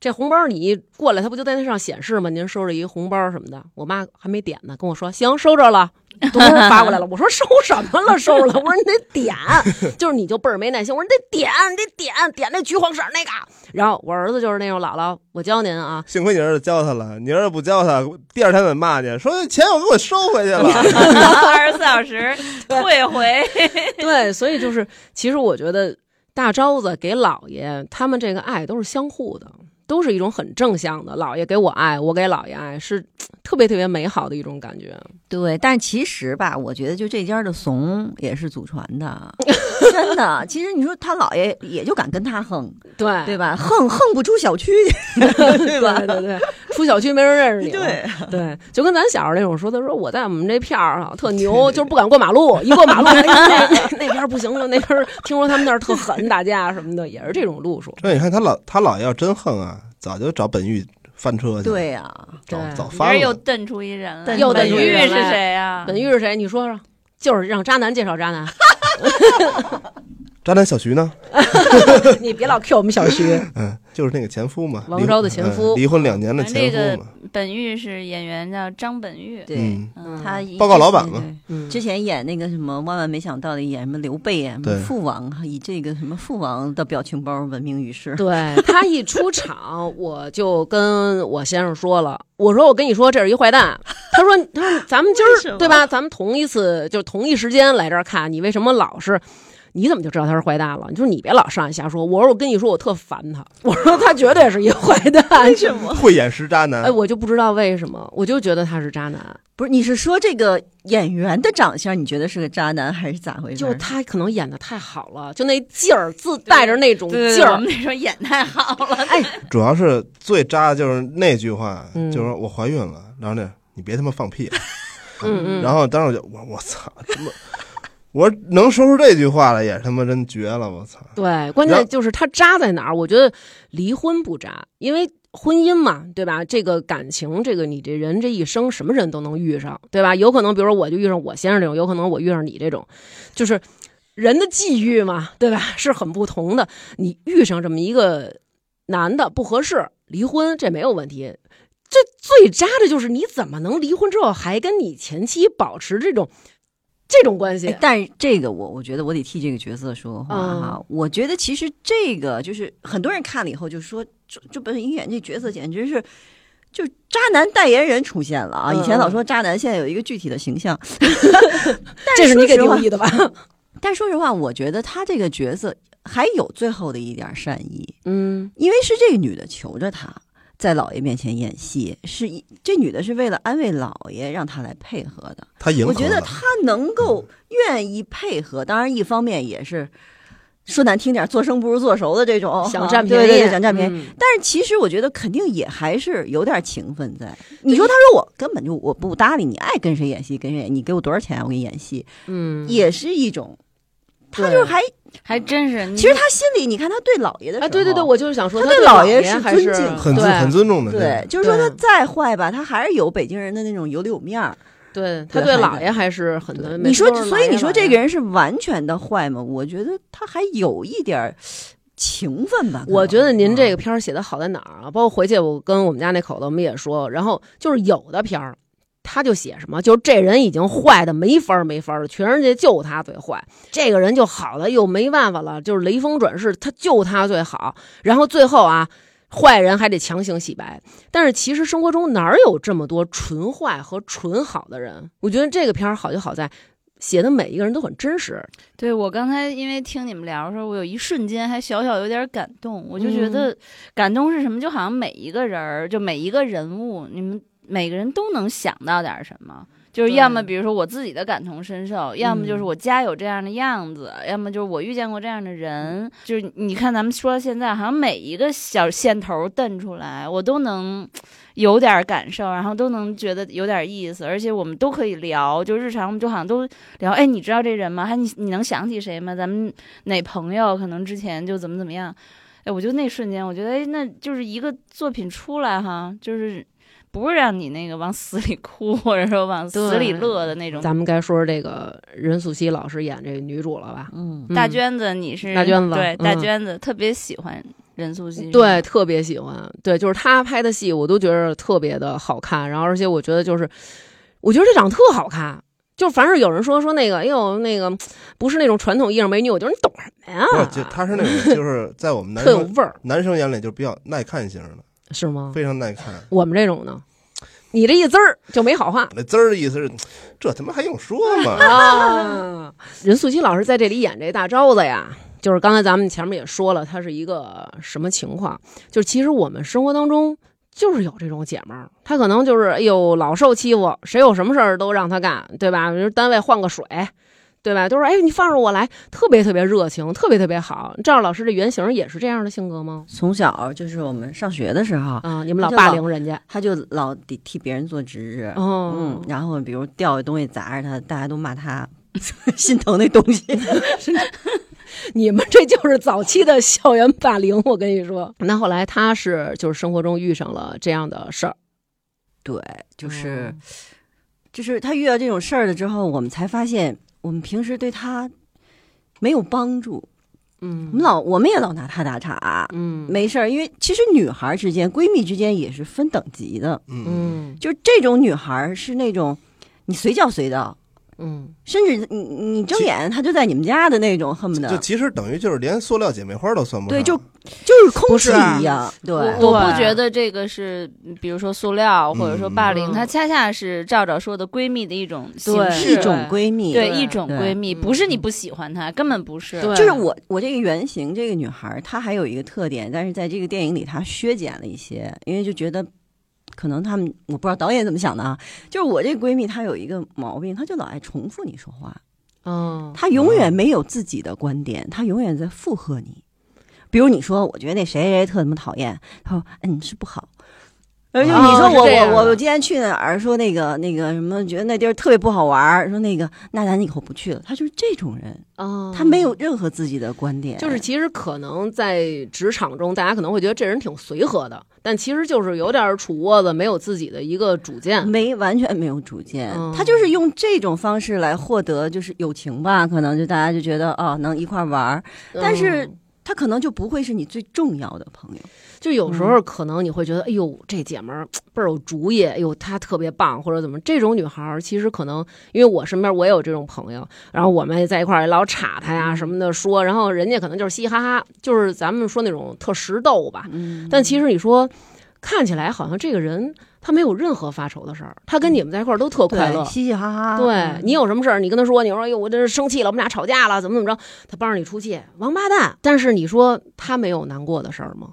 这红包你一过来，他不就在那上显示吗？您收着一个红包什么的，我妈还没点呢，跟我说行，收着了，嘟 发过来了。我说收什么了？收了。我说你得点，就是你就倍儿没耐心。我说你得点，你得点点那橘黄色那个。然后我儿子就是那种姥姥，我教您啊，幸亏你儿子教他了，你儿子不教他，第二天得骂你，说钱我给我收回去了。二十四小时退回。对，所以就是，其实我觉得大招子给姥爷他们这个爱都是相互的，都是一种很正向的。姥爷给我爱，我给姥爷爱，是 特别特别美好的一种感觉。对，但其实吧，我觉得就这家的怂也是祖传的，真的。其实你说他姥爷也就敢跟他横，对对吧？横横不出小区去，对吧？对对对，出小区没人认识你。对对，就跟咱小时候那种说，他说我在我们这片儿啊特牛，就是不敢过马路，一过马路，哎那那那边儿不行了，那边儿听说他们那儿特狠，打架什么的，也是这种路数。这你看他老他姥爷要真横啊，早就找本玉翻车去了，，对呀、早早翻了又了。瞪出一人来，又瞪本玉是出一人来谁啊呀？本玉是谁？你说说，就是让渣男介绍渣男，渣男小徐呢？你别老 Q 我们小徐。嗯，就是那个前夫嘛，王昭的前夫嗯离婚两年的反正这个前夫嘛。本玉是演员叫张本玉，对。他一报告老板嘛嗯，之前演那个什么，万万没想到的演什么刘备啊，什么父王，以这个什么父王的表情包闻名于世。对他一出场，我就跟我先生说了，我说我跟你说这是一坏蛋。他说他说咱们今儿对吧？咱们同一次就同一时间来这儿看，你为什么老是？你怎么就知道他是坏蛋了？你说你别老上来瞎说。我说我跟你说，我特烦他。我说他绝对是一个坏蛋。为什么？慧眼识渣男哎，。我就不知道为什么，我就觉得他是渣男。不是，你是说这个演员的长相，你觉得是个渣男，还是咋回事？就他可能演的太好了，就那劲儿，自带着那种劲儿。那时候演太好了，哎，主要是最渣的就是那句话，嗯就是我怀孕了，然后那你别他妈放屁。嗯嗯，然后当时我就我我操，这么我能说出这句话来也他妈真绝了，我操！对，关键就是他渣在哪儿？我觉得离婚不渣，因为婚姻嘛，对吧？这个感情，这个你这人这一生什么人都能遇上，对吧？有可能，比如说我就遇上我先生这种，有可能我遇上你这种，就是人的际遇嘛，对吧？是很不同的。你遇上这么一个男的不合适，离婚这没有问题。这最渣的就是你怎么能离婚之后还跟你前妻保持这种这种关系哎，？但这个我我觉得我得替这个角色说话哈。嗯我觉得其实这个就是很多人看了以后就说，就就本演员这角色简直是。就渣男代言人出现了啊！嗯以前老说渣男，现在有一个具体的形象。这是你给定义的吧？但说实话，我觉得他这个角色还有最后的一点善意，嗯因为是这个女的求着他在姥爷面前演戏，是一这女的是为了安慰姥爷让他来配合的。他迎合我觉得他能够愿意配合，当然一方面也是说难听点，做生不如做熟的这种，想占便宜，对对对，想占便宜。嗯但是其实我觉得肯定也还是有点情分在。你说他说我根本就我不搭理你，爱跟谁演戏跟谁演，你给我多少钱我给你演戏，嗯，也是一种。他就是还，还真是。其实他心里，你看他对姥爷的时候，哎，对对对，我就是想说，他对对姥爷是是尊敬很很尊重的，对，就是说他再坏吧，他还是有北京人的那种有里有面儿，对他对对孩子姥爷还是很多。你说所以你说这个人是完全的坏吗？我觉得他还有一点儿情分吧。我觉得您这嗯个片儿写的好在哪儿啊？包括回去我跟我们家那口子我们也说，然后就是有的片儿。他就写什么，就是这人已经坏的没法儿没法儿了，全世界就他最坏。这个人就好了，又没办法了，就是雷锋转世，他就他最好。然后最后啊，坏人还得强行洗白。但是其实生活中哪有这么多纯坏和纯好的人？我觉得这个片儿好就好在写的每一个人都很真实。对我刚才因为听你们聊的时候，我有一瞬间还小小有点感动，我就觉得感动是什么？就好像每一个人儿，就每一个人物，你们每个人都能想到点儿什么。就是要么比如说我自己的感同身受，要么就是我家有这样的样子，要么就是我遇见过这样的人。就是你看咱们说到现在，好像每一个小线头瞪出来，我都能有点感受，然后都能觉得有点意思，而且我们都可以聊，就日常我们就好像都聊，哎，你知道这人吗？还你你能想起谁吗？咱们哪朋友可能之前就怎么怎么样？哎，我就那瞬间，我觉得，哎，那就是一个作品出来哈，就是不是让你那个往死里哭，或者说往死里乐的那种。咱们该说说这个任素汐老师演这个女主了吧？嗯，嗯大娟子，你是大娟子对嗯大娟子特别喜欢任素汐，对，特别喜欢。对，就是她拍的戏，我都觉得特别的好看。然后，而且我觉得就是，我觉得这长得特好看。就凡是有人说说那个，哎呦，那个不是那种传统意义上美女，我觉得你懂什么呀？不是，就她是那种，就是在我们 男特有生味儿，男生眼里就比较耐看型的，是吗？非常耐看。我们这种呢，你这一滋儿就没好话那滋儿的意思是，这他妈还用说吗？啊。任素汐老师在这里演这大招子呀，就是刚才咱们前面也说了，她是一个什么情况？就是其实我们生活当中就是有这种姐们儿，她可能就是哎呦老受欺负，谁有什么事儿都让她干，对吧？比如单位换个水。对吧？都是哎，你放着我来，特别特别热情，特别特别好。赵老师的原型也是这样的性格吗？从小就是我们上学的时候，啊，你们老霸凌人家，他就老得替别人做值日。哦嗯，，然后比如掉的东西砸着他，大家都骂他 心疼那东西。你们这就是早期的校园霸凌，我跟你说。那后来他是就是生活中遇上了这样的事儿，对，就是、嗯就是他遇到这种事儿了之后，我们才发现我们平时对他没有帮助。嗯。我们老我们也老拿她打岔，嗯。没事儿，因为其实女孩之间、闺蜜之间也是分等级的。嗯，嗯。就是这种女孩是那种你随叫随到，嗯，甚至你你睁眼她就在你们家的那种，恨不得。就其实等于就是连塑料姐妹花都算不上。对，就就是空气一样。对，我我不觉得这个是，比如说塑料或者说霸凌，嗯它恰恰是赵赵说的闺蜜的一种形对式，一种闺蜜。对对一种闺蜜，嗯不是你不喜欢她，根本不是。对就是我我这个原型这个女孩，她还有一个特点，但是在这个电影里她削减了一些，因为就觉得可能他们我不知道导演怎么想的啊。就是我这闺蜜她有一个毛病，她就老爱重复你说话，哦，她永远没有自己的观点，她永远在附和你。比如你说，我觉得那谁谁谁特他妈讨厌，他说嗯是不好。而且你说我我我今天去哪儿，说那个那个什么，觉得那地儿特别不好玩儿，说那个那咱以后不去了。他就是这种人，哦，他没有任何自己的观点，就是其实可能在职场中，大家可能会觉得这人挺随和的，但其实就是有点杵窝子，没有自己的一个主见。没完全没有主见，嗯他就是用这种方式来获得就是友情吧，可能就大家就觉得哦能一块玩儿，但是嗯他可能就不会是你最重要的朋友。就有时候可能你会觉得，哎呦，这姐们儿倍儿有主意，哎呦，她特别棒，或者怎么。这种女孩儿其实可能，因为我身边我也有这种朋友，然后我们在一块儿老插她呀什么的说，然后人家可能就是嘻嘻哈哈，就是咱们说那种特实逗吧。嗯，但其实你说，看起来好像这个人他没有任何发愁的事儿，他跟你们在一块儿都特快乐，。嘻嘻哈哈。对嗯你有什么事儿，你跟他说，你说哎呦，我这是生气了，我们俩吵架了，怎么怎么着，他帮着你出气，王八蛋。但是你说他没有难过的事儿吗？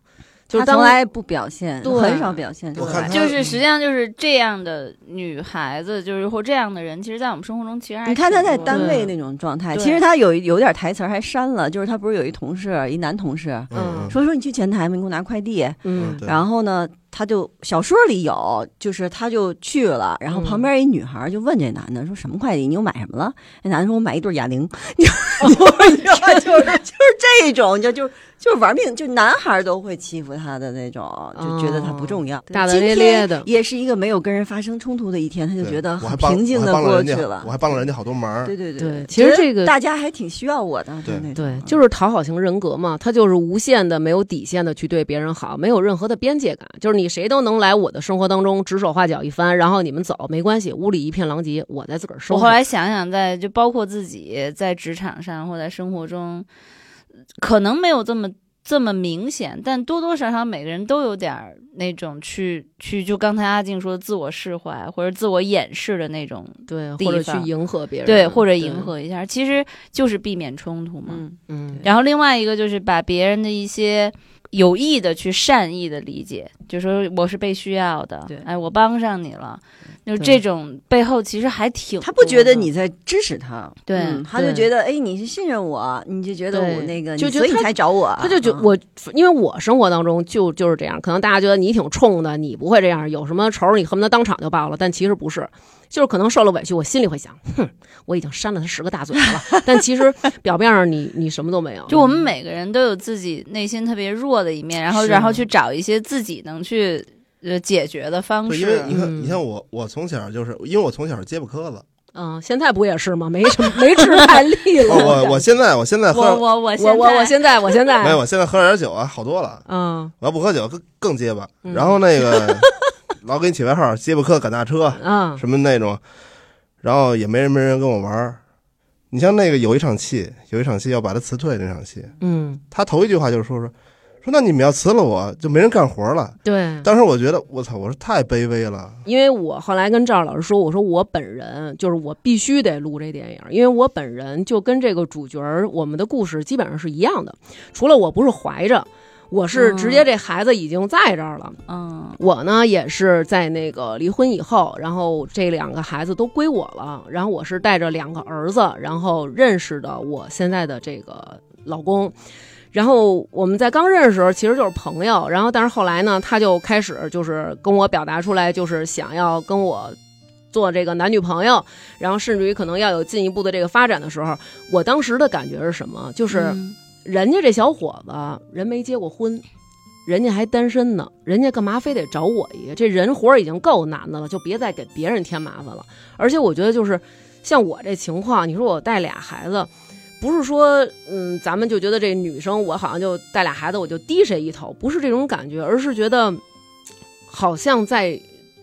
就是他从来不表现，对很少表现就是实际上就是这样的女孩子，就是或这样的人，其实，在我们生活中其实还你看他在单位那种状态，其实他有有点台词儿还删了，就是他不是有一同事，一男同事嗯说说你去前台嘛，你给我拿快递，嗯。然后呢，他就小说里有，就是他就去了，然后旁边一女孩就问这男的说什么快递，你又买什么了？那男的说我买一对哑铃？就是就是这种，就就就玩命，就男孩都会欺负他的那种，就觉得他不重要，大大咧咧的今天也是一个没有跟人发生冲突的一天，他就觉得平静的帮了人家过去了我。还帮了人家好多忙。对对对其实这个大家还挺需要我的，对对，就是讨好型人格嘛，他就是无限的、没有底线的去对别人好，没有任何的边界感，就是你谁都能来我的生活当中指手画脚一番，然后你们走没关系，屋里一片狼藉，我在自个儿收拾。我后来想想在，就包括自己在职场上或在生活中，可能没有这么这么明显，但多多少少每个人都有点儿那种去去，就刚才阿静说的自我释怀或者自我掩饰的那种，对，或者去迎合别人，对，或者迎。合一下，其实就是避免冲突嘛。嗯，嗯，然后另外一个就是把别人的一些有意的去善意的理解，就说我是被需要的对，哎，我帮上你了，就是这种背后其实还挺他不觉得你在支持他，对。嗯他就觉得哎，你是信任我，你就觉得我那个，你所以你就觉得他才找我，他就觉嗯我，因为我生活当中就就是这样，可能大家觉得你挺冲的，你不会这样，有什么仇你恨不得当场就报了，但其实不是，就是可能受了委屈，我心里会想，哼，我已经扇了他十个大嘴巴了，但其实表面上你你什么都没有，就我们每个人都有自己内心特别弱的一面，然后然后去找一些自己能去呃解决的方式，因为。你看，嗯你像我，我从小就是因为我从小是结巴磕子。嗯，现在不也是吗？没什么没吃太 利了。哦，我我现在我现在喝我我我我现在我我现在我现在没有，我现在喝点酒啊，好多了。嗯我要不喝酒更更结巴。嗯然后那个老给你起外号，结巴磕赶大车嗯什么那种，然后也没人没人跟我玩。你像那个有一场戏，有一场戏要把他辞退那场戏，嗯，他头一句话就是说说说那你们要辞了我就没人干活了。对，当时我觉得我操，我说太卑微了。因为我后来跟赵老师说，我说我本人就是我必须得录这电影，因为我本人就跟这个主角我们的故事基本上是一样的，除了我不是怀着，我是直接这孩子已经在这儿了。嗯我呢也是在那个离婚以后，然后这两个孩子都归我了，然后我是带着两个儿子，然后认识的我现在的这个老公。然后我们在刚认识的时候其实就是朋友，然后但是后来呢，他就开始就是跟我表达出来，就是想要跟我做这个男女朋友，然后甚至于可能要有进一步的这个发展的时候，我当时的感觉是什么？就是。人家这小伙子人没结过婚，人家还单身呢，人家干嘛非得找我一个？这人活已经够难的了，就别再给别人添麻烦了。而且我觉得就是像我这情况，你说我带俩孩子，不是说嗯，咱们就觉得这女生我好像就带俩孩子我就低谁一头，不是这种感觉，而是觉得好像在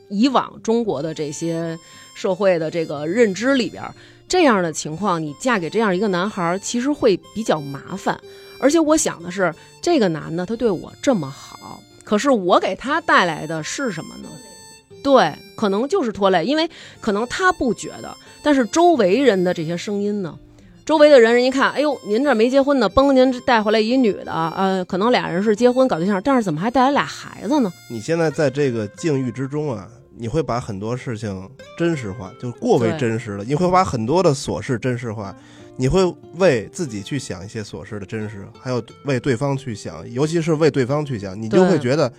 以往中国的这些社会的这个认知里边。这样的情况，你嫁给这样一个男孩，其实会比较麻烦。而且我想的是，这个男的他对我这么好，可是我给他带来的是什么呢？对，可能就是拖累，因为可能他不觉得，但是周围人的这些声音呢，周围的人人一看，哎呦，您这没结婚呢，帮您带回来一女的，呃，可能俩人是结婚搞对象，但是怎么还带来俩孩子呢？你现在在这个境遇之中啊，你会把很多事情真实化，就过为真实了。你会把很多的琐事真实化，你会为自己去想一些琐事的真实，还有为对方去想，尤其是为对方去想，你就会觉得，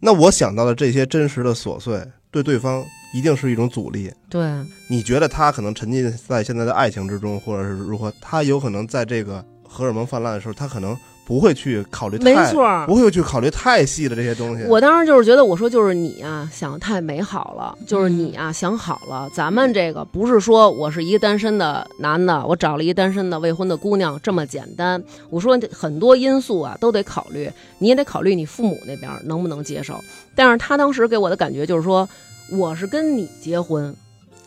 那我想到的这些真实的琐碎，对对方一定是一种阻力。对，你觉得他可能沉浸在现在的爱情之中，或者是如何，他有可能在这个荷尔蒙泛滥的时候，他可能不会去考虑没太，错。不会去考虑太细的这些东西。我当时就是觉得，我说就是你啊，想得太美好了，就是你啊想好了，咱们这个不是说我是一个单身的男的，我找了一个单身的未婚的姑娘这么简单。我说很多因素啊都得考虑，你也得考虑你父母那边能不能接受。但是他当时给我的感觉就是说，我是跟你结婚。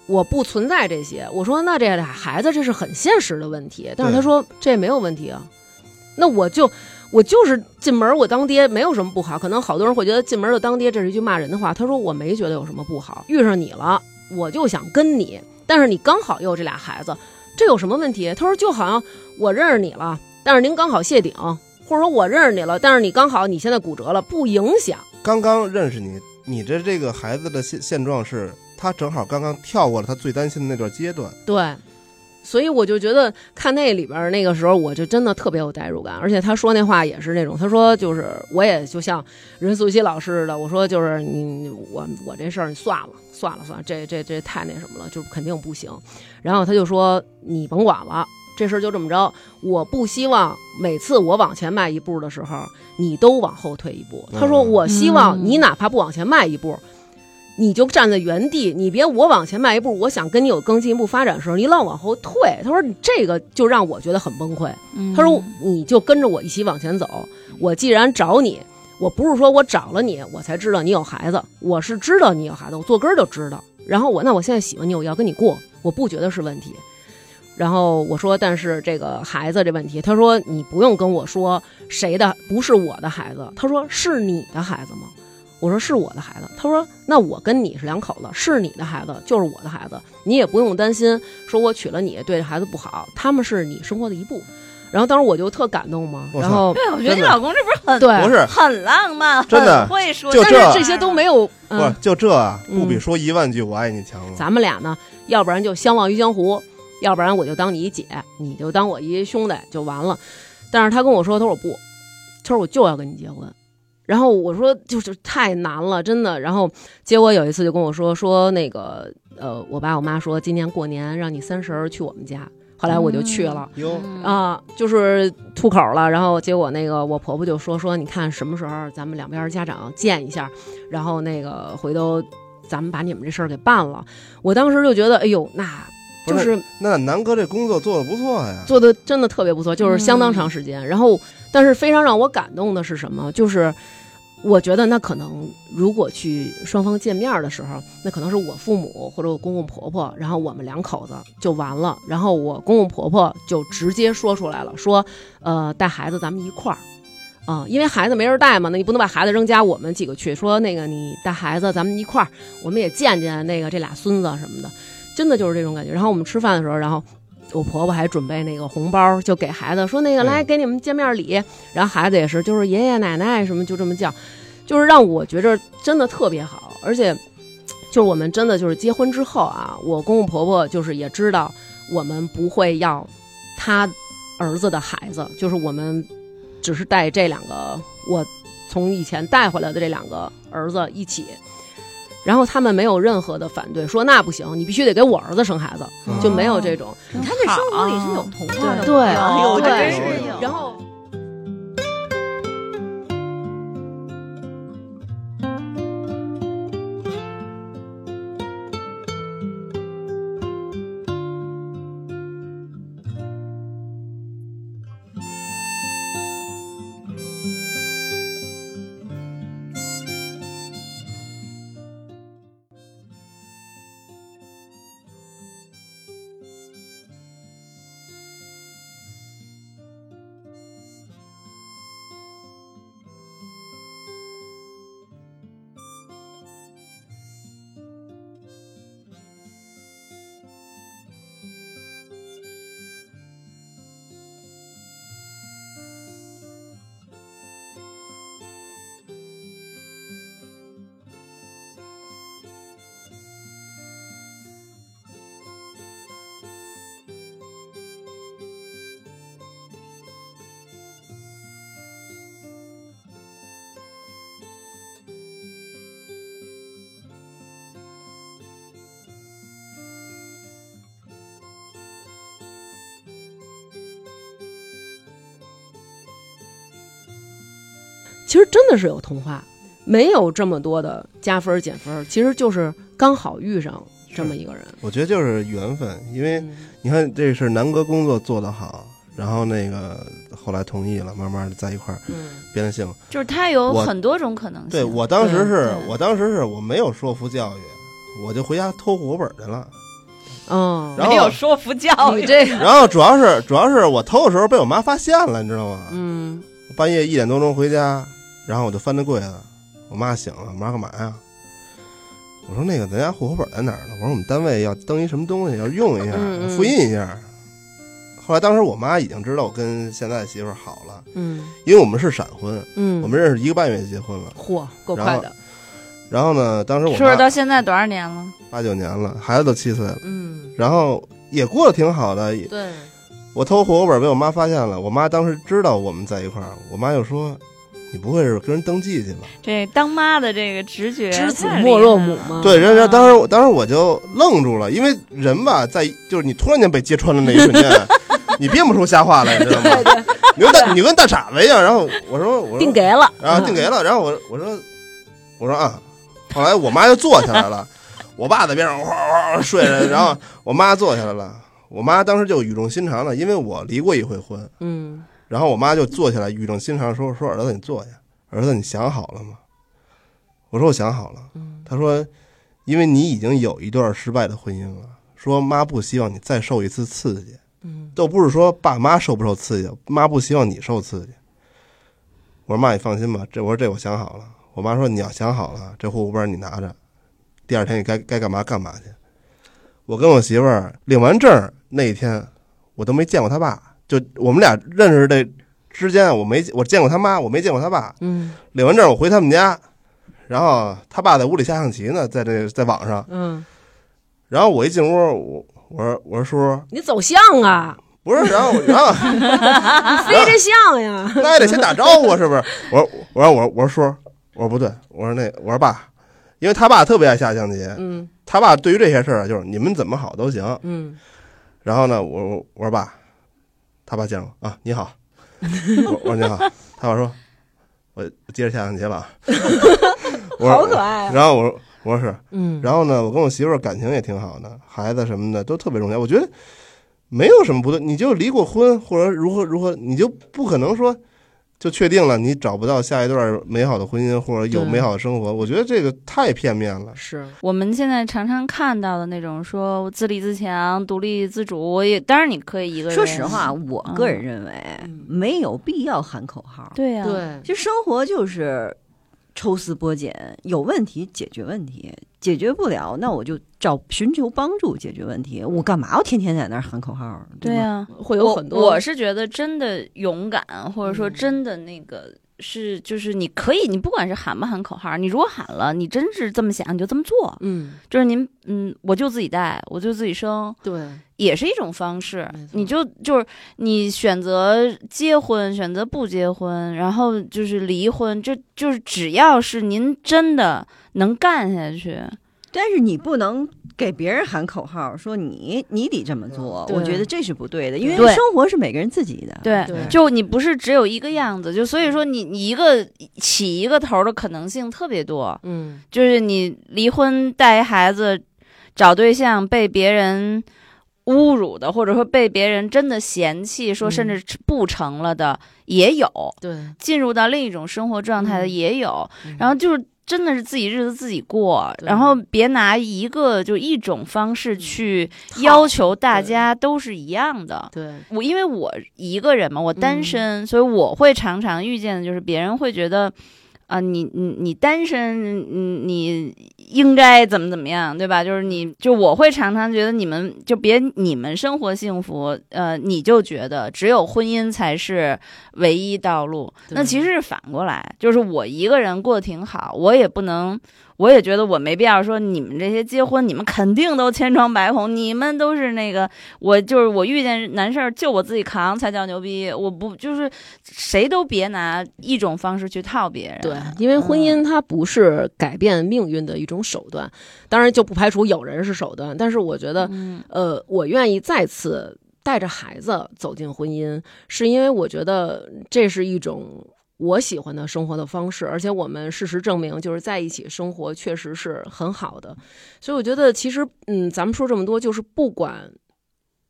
我不存在这些，我说那这俩孩子这是很现实的问题，但是他说这没有问题啊，那我就我就是进门我当爹没有什么不好，可能好多人会觉得进门就当爹这是一句骂人的话。他说我没觉得有什么不好，遇上你了，我就想跟你，但是你刚好又有这俩孩子，这有什么问题？他说就好像我认识你了，但是您刚好谢顶，或者说我认识你了，但是你刚好你现在骨折了，不影响。刚刚认识你，你的这个孩子的现现状是，他正好刚刚跳过了他最担心的那段阶段。对，所以我就觉得看那里边儿那个时候，我就真的特别有代入感，而且他说那话也是那种，他说就是我也就像任素汐老师似的，我说就是你我我这事儿你算了算了算了，这这这太那什么了，就肯定不行。然后他就说你甭管了，这事儿就这么着。我不希望每次我往前迈一步的时候，你都往后退一步。他说，嗯我希望嗯你哪怕不往前迈一步。你就站在原地，你别我往前迈一步，我想跟你有更进一步发展的时候，你老往后退。他说你这个就让我觉得很崩溃。嗯他说你就跟着我一起往前走。我既然找你，我不是说我找了你，我才知道你有孩子，我是知道你有孩子，我坐根儿就知道。然后我那我现在喜欢你，我要跟你过，我不觉得是问题。然后我说，但是这个孩子这问题，他说你不用跟我说谁的不是我的孩子，他说是你的孩子吗？我说是我的孩子。他说那我跟你是两口子，是你的孩子就是我的孩子，你也不用担心说我娶了你对这孩子不好，他们是你生活的一部分。然后当时我就特感动嘛，然后对，我觉得你老公这不是很对不是很浪漫，真的很会说，就这但是这些都没有，不就这啊，嗯不比说一万句我爱你强吗？咱们俩呢，要不然就相忘于江湖，要不然我就当你一姐，你就当我一兄弟就完了。但是他跟我说，他说我不，他说我就要跟你结婚。然后我说就是太难了，真的。然后结果有一次就跟我说说那个呃，我爸我妈说今年过年让你三十儿去我们家，后来我就去了。哟，嗯啊，就是吐口了，然后结果那个我婆婆就说说，你看什么时候咱们两边家长见一下，然后那个回头咱们把你们这事儿给办了。我当时就觉得，哎呦，那就是是那南哥这工作做的不错呀。做的真的特别不错，就是相当嗯长时间。然后，但是非常让我感动的是什么？就是我觉得那可能如果去双方见面的时候，那可能是我父母或者我公公婆婆，然后我们两口子就完了。然后我公公婆婆就直接说出来了，说呃带孩子咱们一块儿。啊、因为孩子没人带嘛，那你不能把孩子扔家，我们几个去。说那个你带孩子，咱们一块儿，我们也见见那个这俩孙子什么的，真的就是这种感觉。然后我们吃饭的时候，然后我婆婆还准备那个红包，就给孩子说那个嗯来给你们见面礼，然后孩子也是就是爷爷奶奶什么就这么叫，就是让我觉着真的特别好，而且就是我们真的就是结婚之后啊，我公公婆婆就是也知道我们不会要他儿子的孩子，就是我们只是带这两个我从以前带回来的这两个儿子一起。然后他们没有任何的反对，说那不行，你必须得给我儿子生孩子，嗯就没有这种。你看这生活里是有童话的，对。哎呦，对这真是有。然后其实真的是有童话，没有这么多的加分减分，其实就是刚好遇上这么一个人。我觉得就是缘分，因为嗯你看这是南哥工作做得好，然后那个后来同意了，慢慢的在一块儿嗯变性。就是他有很多种可能性。对我当时是我当时是我没有说服教育，我就回家偷户口本去了。嗯，然后没有说服教育，这个，然后主要是主要是我偷的时候被我妈发现了，你知道吗？嗯半夜一点多钟回家，然后我就翻那柜子，我妈醒了，我妈干嘛呀？我说那个咱家户口本在哪儿呢？我说我们单位要登一什么东西，要用一下复印一下。后来当时我妈已经知道我跟现在的媳妇儿好了，嗯因为我们是闪婚，嗯，我们认识一个半月就结婚了。嚯，够快的。然后呢，当时我说到现在多少年了？八九年了，孩子都七岁了，嗯，然后也过得挺好的。对，我偷户口本被我妈发现了，我妈当时知道我们在一块儿，我妈就说：“你不会是跟人登记去吧？”这当妈的这个直觉，知子莫若母嘛。对，然后啊当时当时我就愣住了，因为人吧，在就是你突然间被揭穿的那一瞬间，你编不出瞎话来，你知道吗？你跟大你跟大傻子一样。然后我说我说 定给了，然后定给了，然后我我说我说啊，后来我妈就坐下来了，我爸在边上哗哗哗睡着，然后我妈坐下来了，我妈当时就语重心长的，因为我离过一回婚，嗯然后我妈就坐下来，语重心长地说说儿子你坐下，儿子你想好了吗？我说我想好了。嗯她说，因为你已经有一段失败的婚姻了，说妈不希望你再受一次刺激。嗯都不是说爸妈受不受刺激，妈不希望你受刺激。我说妈，你放心吧，这我说这我想好了。我妈说你要想好了，这户口本你拿着，第二天你该该干嘛干嘛去。我跟我媳妇儿领完证那一天，我都没见过他爸，就我们俩认识这之间，我没我见过他妈，我没见过他爸。嗯领完证我回他们家，然后他爸在屋里下象棋呢，在这在网上。嗯，然后我一进屋，我我说我说叔叔你走相啊，不是，然后然后。飞着像呀，那也得先打招呼，是不是？我说，我说，我说，我说叔，我说不对，我说那，我说爸，因为他爸特别爱下象棋，嗯他爸对于这些事儿啊就是你们怎么好都行。嗯然后呢，我我我说爸，他爸见我啊，你好，我我说你好，他爸说，我接着下象棋了。啊，我说好可爱啊。然后我说我说是，嗯，然后呢，我跟我媳妇儿感情也挺好的，孩子什么的都特别重要。我觉得没有什么不对，你就离过婚或者如何如何，你就不可能说就确定了你找不到下一段美好的婚姻或者有美好的生活。我觉得这个太片面了。是我们现在常常看到的那种说自立自强、独立自主，我也当然你可以一个人。说实话，，我个人认为嗯没有必要喊口号。对呀、对，其实生活就是抽丝剥茧，有问题解决问题，解决不了那我就找寻求帮助解决问题。我干嘛要天天在那儿喊口号？对呀、呀、会有很多，我我是觉得真的勇敢，或者说嗯真的那个。是，就是你可以，你不管是喊不喊口号，你如果喊了，你真是这么想，你就这么做。嗯就是您，嗯，我就自己带，我就自己生，对，也是一种方式。你就就是你选择结婚，选择不结婚，然后就是离婚，这就是只要是您真的能干下去，但是你不能给别人喊口号，说你你得这么做。我觉得这是不对的，因为生活是每个人自己的。对，对。就你不是只有一个样子，就所以说你你一个起一个头的可能性特别多，嗯。就是你离婚带孩子，找对象被别人侮辱的，或者说被别人真的嫌弃，说甚至不成了的、也有，对，进入到另一种生活状态的嗯。也有，嗯。然后就是。真的是自己日子自己过，然后别拿一个就一种方式嗯。去要求大家都是一样的。对，我因为我一个人嘛，我单嗯。身，所以我会常常遇见的就是别人会觉得，啊、你你你单身，嗯，你应该怎么怎么样，对吧？就是你就我会常常觉得你们就别你们生活幸福，呃，你就觉得只有婚姻才是唯一道路。那其实是反过来，就是我一个人过得挺好，我也不能。我也觉得我没必要说你们这些结婚，你们肯定都千疮百孔，你们都是那个我就是我遇见难事儿就我自己扛才叫牛逼，我不就是谁都别拿一种方式去套别人。对，因为婚姻它不是改变命运的一种手段，当然就不排除有人是手段，但是我觉得，嗯呃，我愿意再次带着孩子走进婚姻，是因为我觉得这是一种。我喜欢的生活的方式，而且我们事实证明，就是在一起生活确实是很好的，所以我觉得其实，嗯，咱们说这么多，就是不管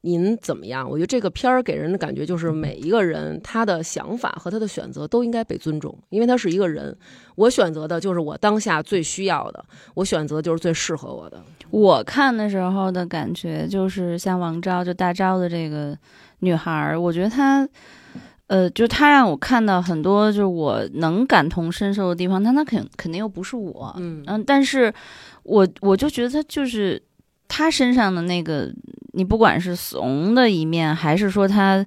您怎么样，我觉得这个片儿给人的感觉就是每一个人他的想法和他的选择都应该被尊重，因为他是一个人。我选择的就是我当下最需要的，我选择就是最适合我的。我看的时候的感觉就是像王昭，就大昭的这个女孩儿，我觉得她，呃，就他让我看到很多就是我能感同身受的地方，但他肯肯定又不是我，嗯嗯，但是我我就觉得他就是他身上的那个，你不管是怂的一面，还是说他。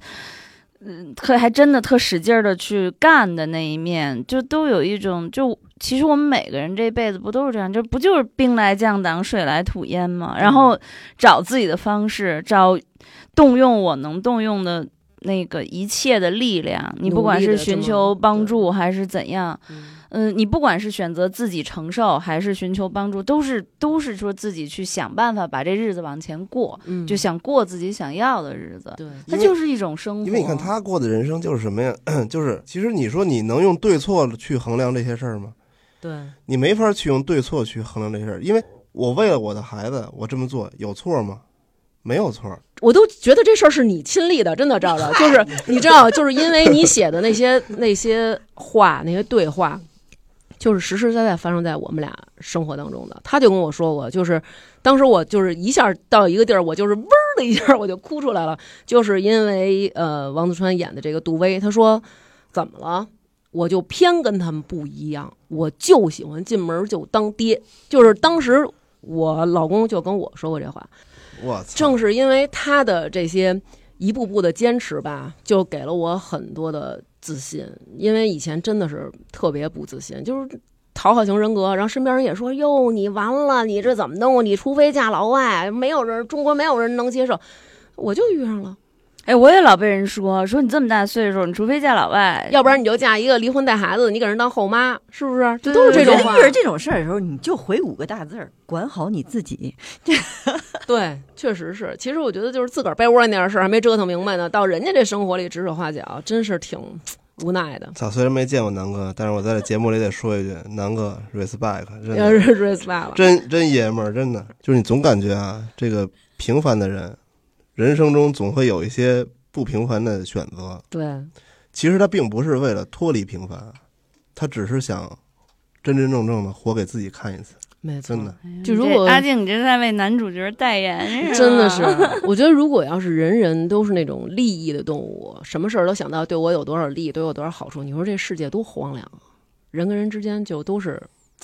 嗯，特还真的特使劲儿的去干的那一面，就都有一种，就其实我们每个人这辈子不都是这样，就不就是兵来将挡，水来土掩嘛？然后找自己的方式，找动用我能动用的那个一切的力量，你不管是寻求帮助还是怎样，嗯、你不管是选择自己承受还是寻求帮助，都是都是说自己去想办法把这日子往前过，嗯，就想过自己想要的日子，对，它就是一种生活。因为你看他过的人生就是什么呀？就是其实你说你能用对错去衡量这些事儿吗？对，你没法去用对错去衡量这些事儿，因为我为了我的孩子，我这么做有错吗？没有错。我都觉得这事儿是你亲历的，真的，赵赵，就是 你知道，就是因为你写的那些那些话，那些对话，就是实实在在发生在我们俩生活当中的。他就跟我说过，就是当时我就是一下到一个地儿，我就是嗡的一下我就哭出来了，就是因为呃王子川演的这个杜威，他说怎么了？我就偏跟他们不一样，我就喜欢进门就当爹。就是当时我老公就跟我说过这话，我！正是因为他的这些一步步的坚持吧，就给了我很多的自信。因为以前真的是特别不自信，就是讨好型人格，然后身边人也说：“哟，你完了，你这怎么弄？你除非嫁老外，没有人，中国没有人能接受。”我就遇上了，哎，我也老被人说说你这么大岁数，你除非嫁老外，要不然你就嫁一个离婚带孩子，你给人当后妈，是不是？这都是这种话遇。着这种事儿的时候，你就回五个大字儿：管好你自己。对，确实是。其实我觉得就是自个儿被窝里那点事儿还没折腾明白呢，到人家这生活里指手画脚，真是挺无奈的。操！虽然没见过南哥，但是我在这节目里得说一句，南哥 respect，真要的是 respect，真真爷们儿，真的就是你总感觉啊，这个平凡的人，人生中总会有一些不平凡的选择。对，其实他并不是为了脱离平凡，他只是想真真正正的活给自己看一次。没错，真的，就如果阿静，你这是在为男主角代言，真的是，我觉得如果要是人人都是那种利益的动物，什么事儿都想到对我有多少利，对我有多少好处，你说这世界多荒凉啊！人跟人之间就都是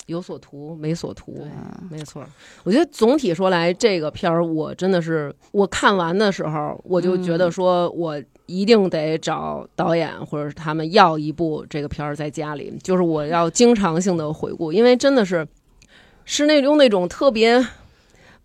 有所图没所图，没错。我觉得总体说来，这个片儿我真的是我看完的时候，我就觉得说我。一定得找导演或者是他们要一部这个片儿在家里，就是我要经常性的回顾，因为真的是是那种那种特别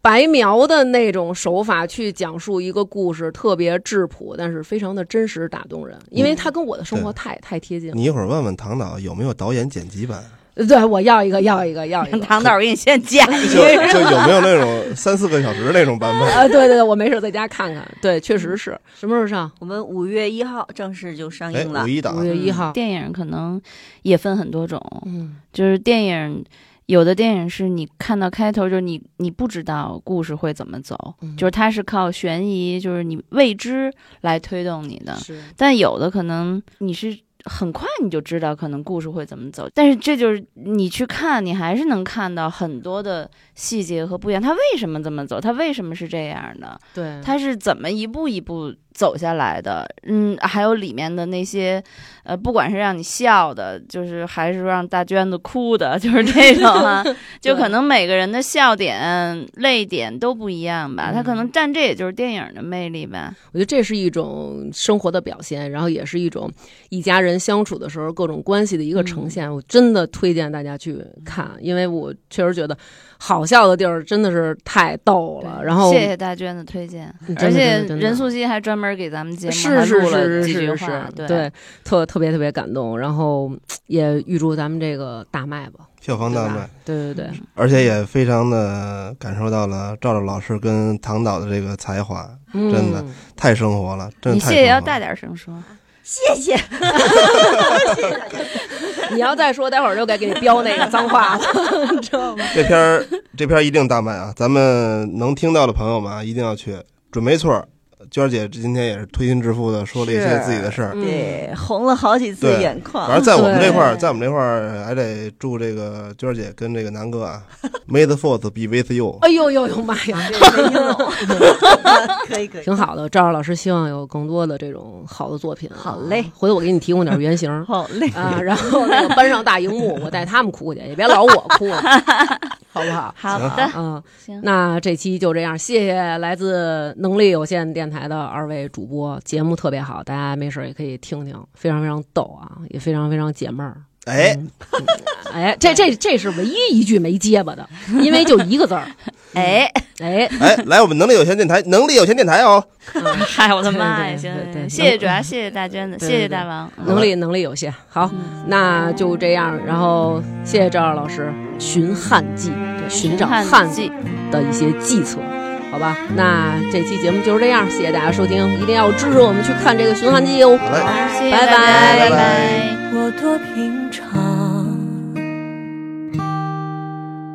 白描的那种手法去讲述一个故事，特别质朴，但是非常的真实打动人，因为它跟我的生活太太贴近了。你一会儿问问唐导有没有导演剪辑版，对我要一个，要一个，要一个。唐导，我给你先剪一就个。就有没有那种 三四个小时那种版本？啊，对对对，我没事在家看看。对，确实是。什么时候上？我们五月一号正式就上哎，映了五。一档五月一号。电影可能也分很多种，嗯，就是电影。有的电影是你看到开头，就是你你不知道故事会怎么走，嗯就是它是靠悬疑，就是你未知来推动你的。是。但有的可能你是很快你就知道可能故事会怎么走，但是这就是你去看，你还是能看到很多的细节和不一样。他为什么这么走？他为什么是这样的？对。他是怎么一步一步走下来的？嗯，还有里面的那些，呃，不管是让你笑的，就是还是让大娟子哭的，就是这种啊，就可能每个人的笑点、泪点都不一样吧。他可能占这也就是电影的魅力吧。我觉得这是一种生活的表现，然后也是一种一家人相处的时候各种关系的一个呈现。我真的推荐大家去看，因为我确实觉得好笑的地儿真的是太逗了。然后谢谢大娟的推荐，而且任素汐还专门给咱们节目是是还录了是几句是话，是，对对，特特别特别感动。然后也预祝咱们这个大卖吧，票房大卖对，对对对，而且也非常的感受到了赵赵老师跟唐导的这个才华，嗯真的太生活了，真的太生活了谢谢要大点声说。谢谢。你要再说，待会儿就该给你标那个脏话了，你知道吗？这篇儿这篇儿一定大卖啊！咱们能听到的朋友们啊，一定要去，准没错儿。娟儿姐今天也是推心置腹的说了一些自己的事儿。嗯对，红了好几次眼眶。反正在我们这块儿，在我们这块儿还得祝这个娟儿姐跟这个南哥啊，May the Fourth be with you。哎呦呦呦妈呀！可以可以，挺好的，赵赵老师希望有更多的这种好的作品啊。好嘞回头我给你提供点原型好嘞。啊，然后那个搬上大荧幕，我带他们哭去，也别老我哭，好不好？好的，嗯，行那这期就这样，谢谢来自能力有限电台的二位主播，节目特别好，大家没事儿也可以听听，非常非常逗啊，也非常非常解闷儿。哎，哎，这这这是唯一一句没结巴的，因为就一个字儿，哎，哎，哎，来我们能力有限电台，能力有限电台哦。嗨，我的妈呀！行对对谢谢主要谢谢大娟子，谢谢大王。嗯能力能力有限。好，那就这样。然后谢谢赵二老师寻汉记，寻找汉汉记，的一些计策，好吧？那这期节目就是这样，谢谢大家收听，一定要支持我们去看这个《循环记》哦。好嘞，谢谢拜，拜拜拜。我多平常，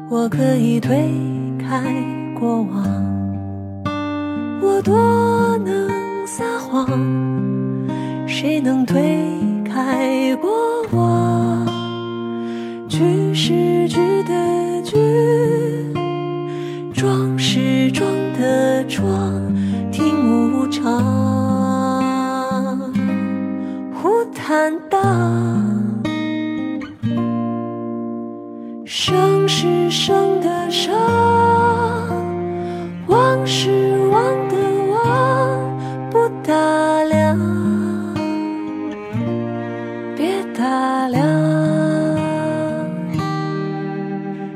我可以推开过往，我多能撒谎，谁能推开过往？句是句的句，装是装的装，听无常。忽坦荡，生是生的生，忘是忘的忘，不打量，别打量。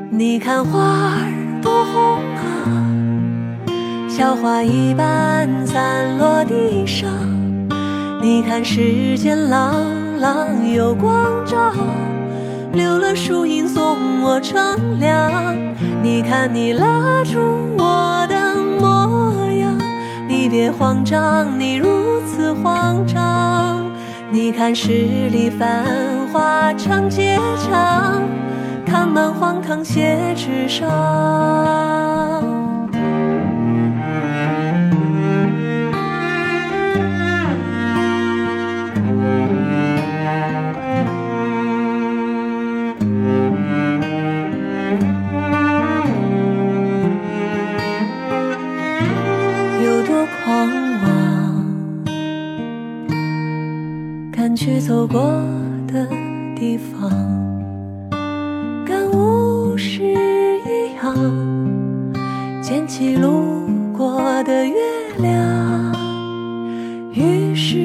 你看花儿多红，小花一般散落地上。你看世间朗朗有光照，留了树荫送我乘凉。你看你拉住我的模样，你别慌张，你如此慌张。你看十里繁华长街长，看满荒唐写纸上。去走过的地方，感悟是一样，捡起路过的月亮，于是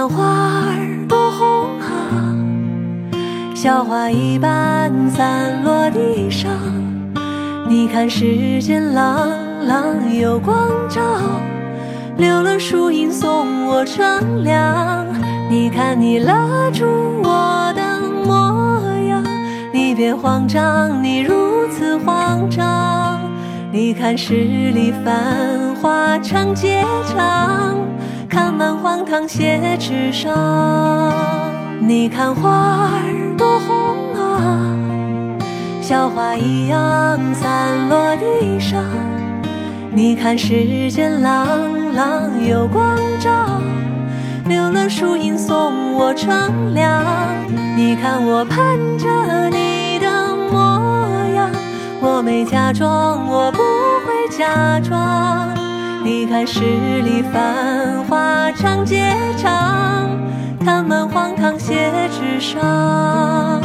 看花儿多红啊，小花一般散落地上。你看世间朗朗有光照。留了树荫送我乘凉。你看你拉住我的模样，你别慌张，你如此慌张。你看十里繁华长街长，看满荒唐写纸上。你看花儿多红啊，小花一样散落地上。你看世间朗朗有光照，留了树荫送我乘凉。你看我盼着你的模样，我没假装，我不会假装。你看十里繁华长街长，看满荒唐写纸上，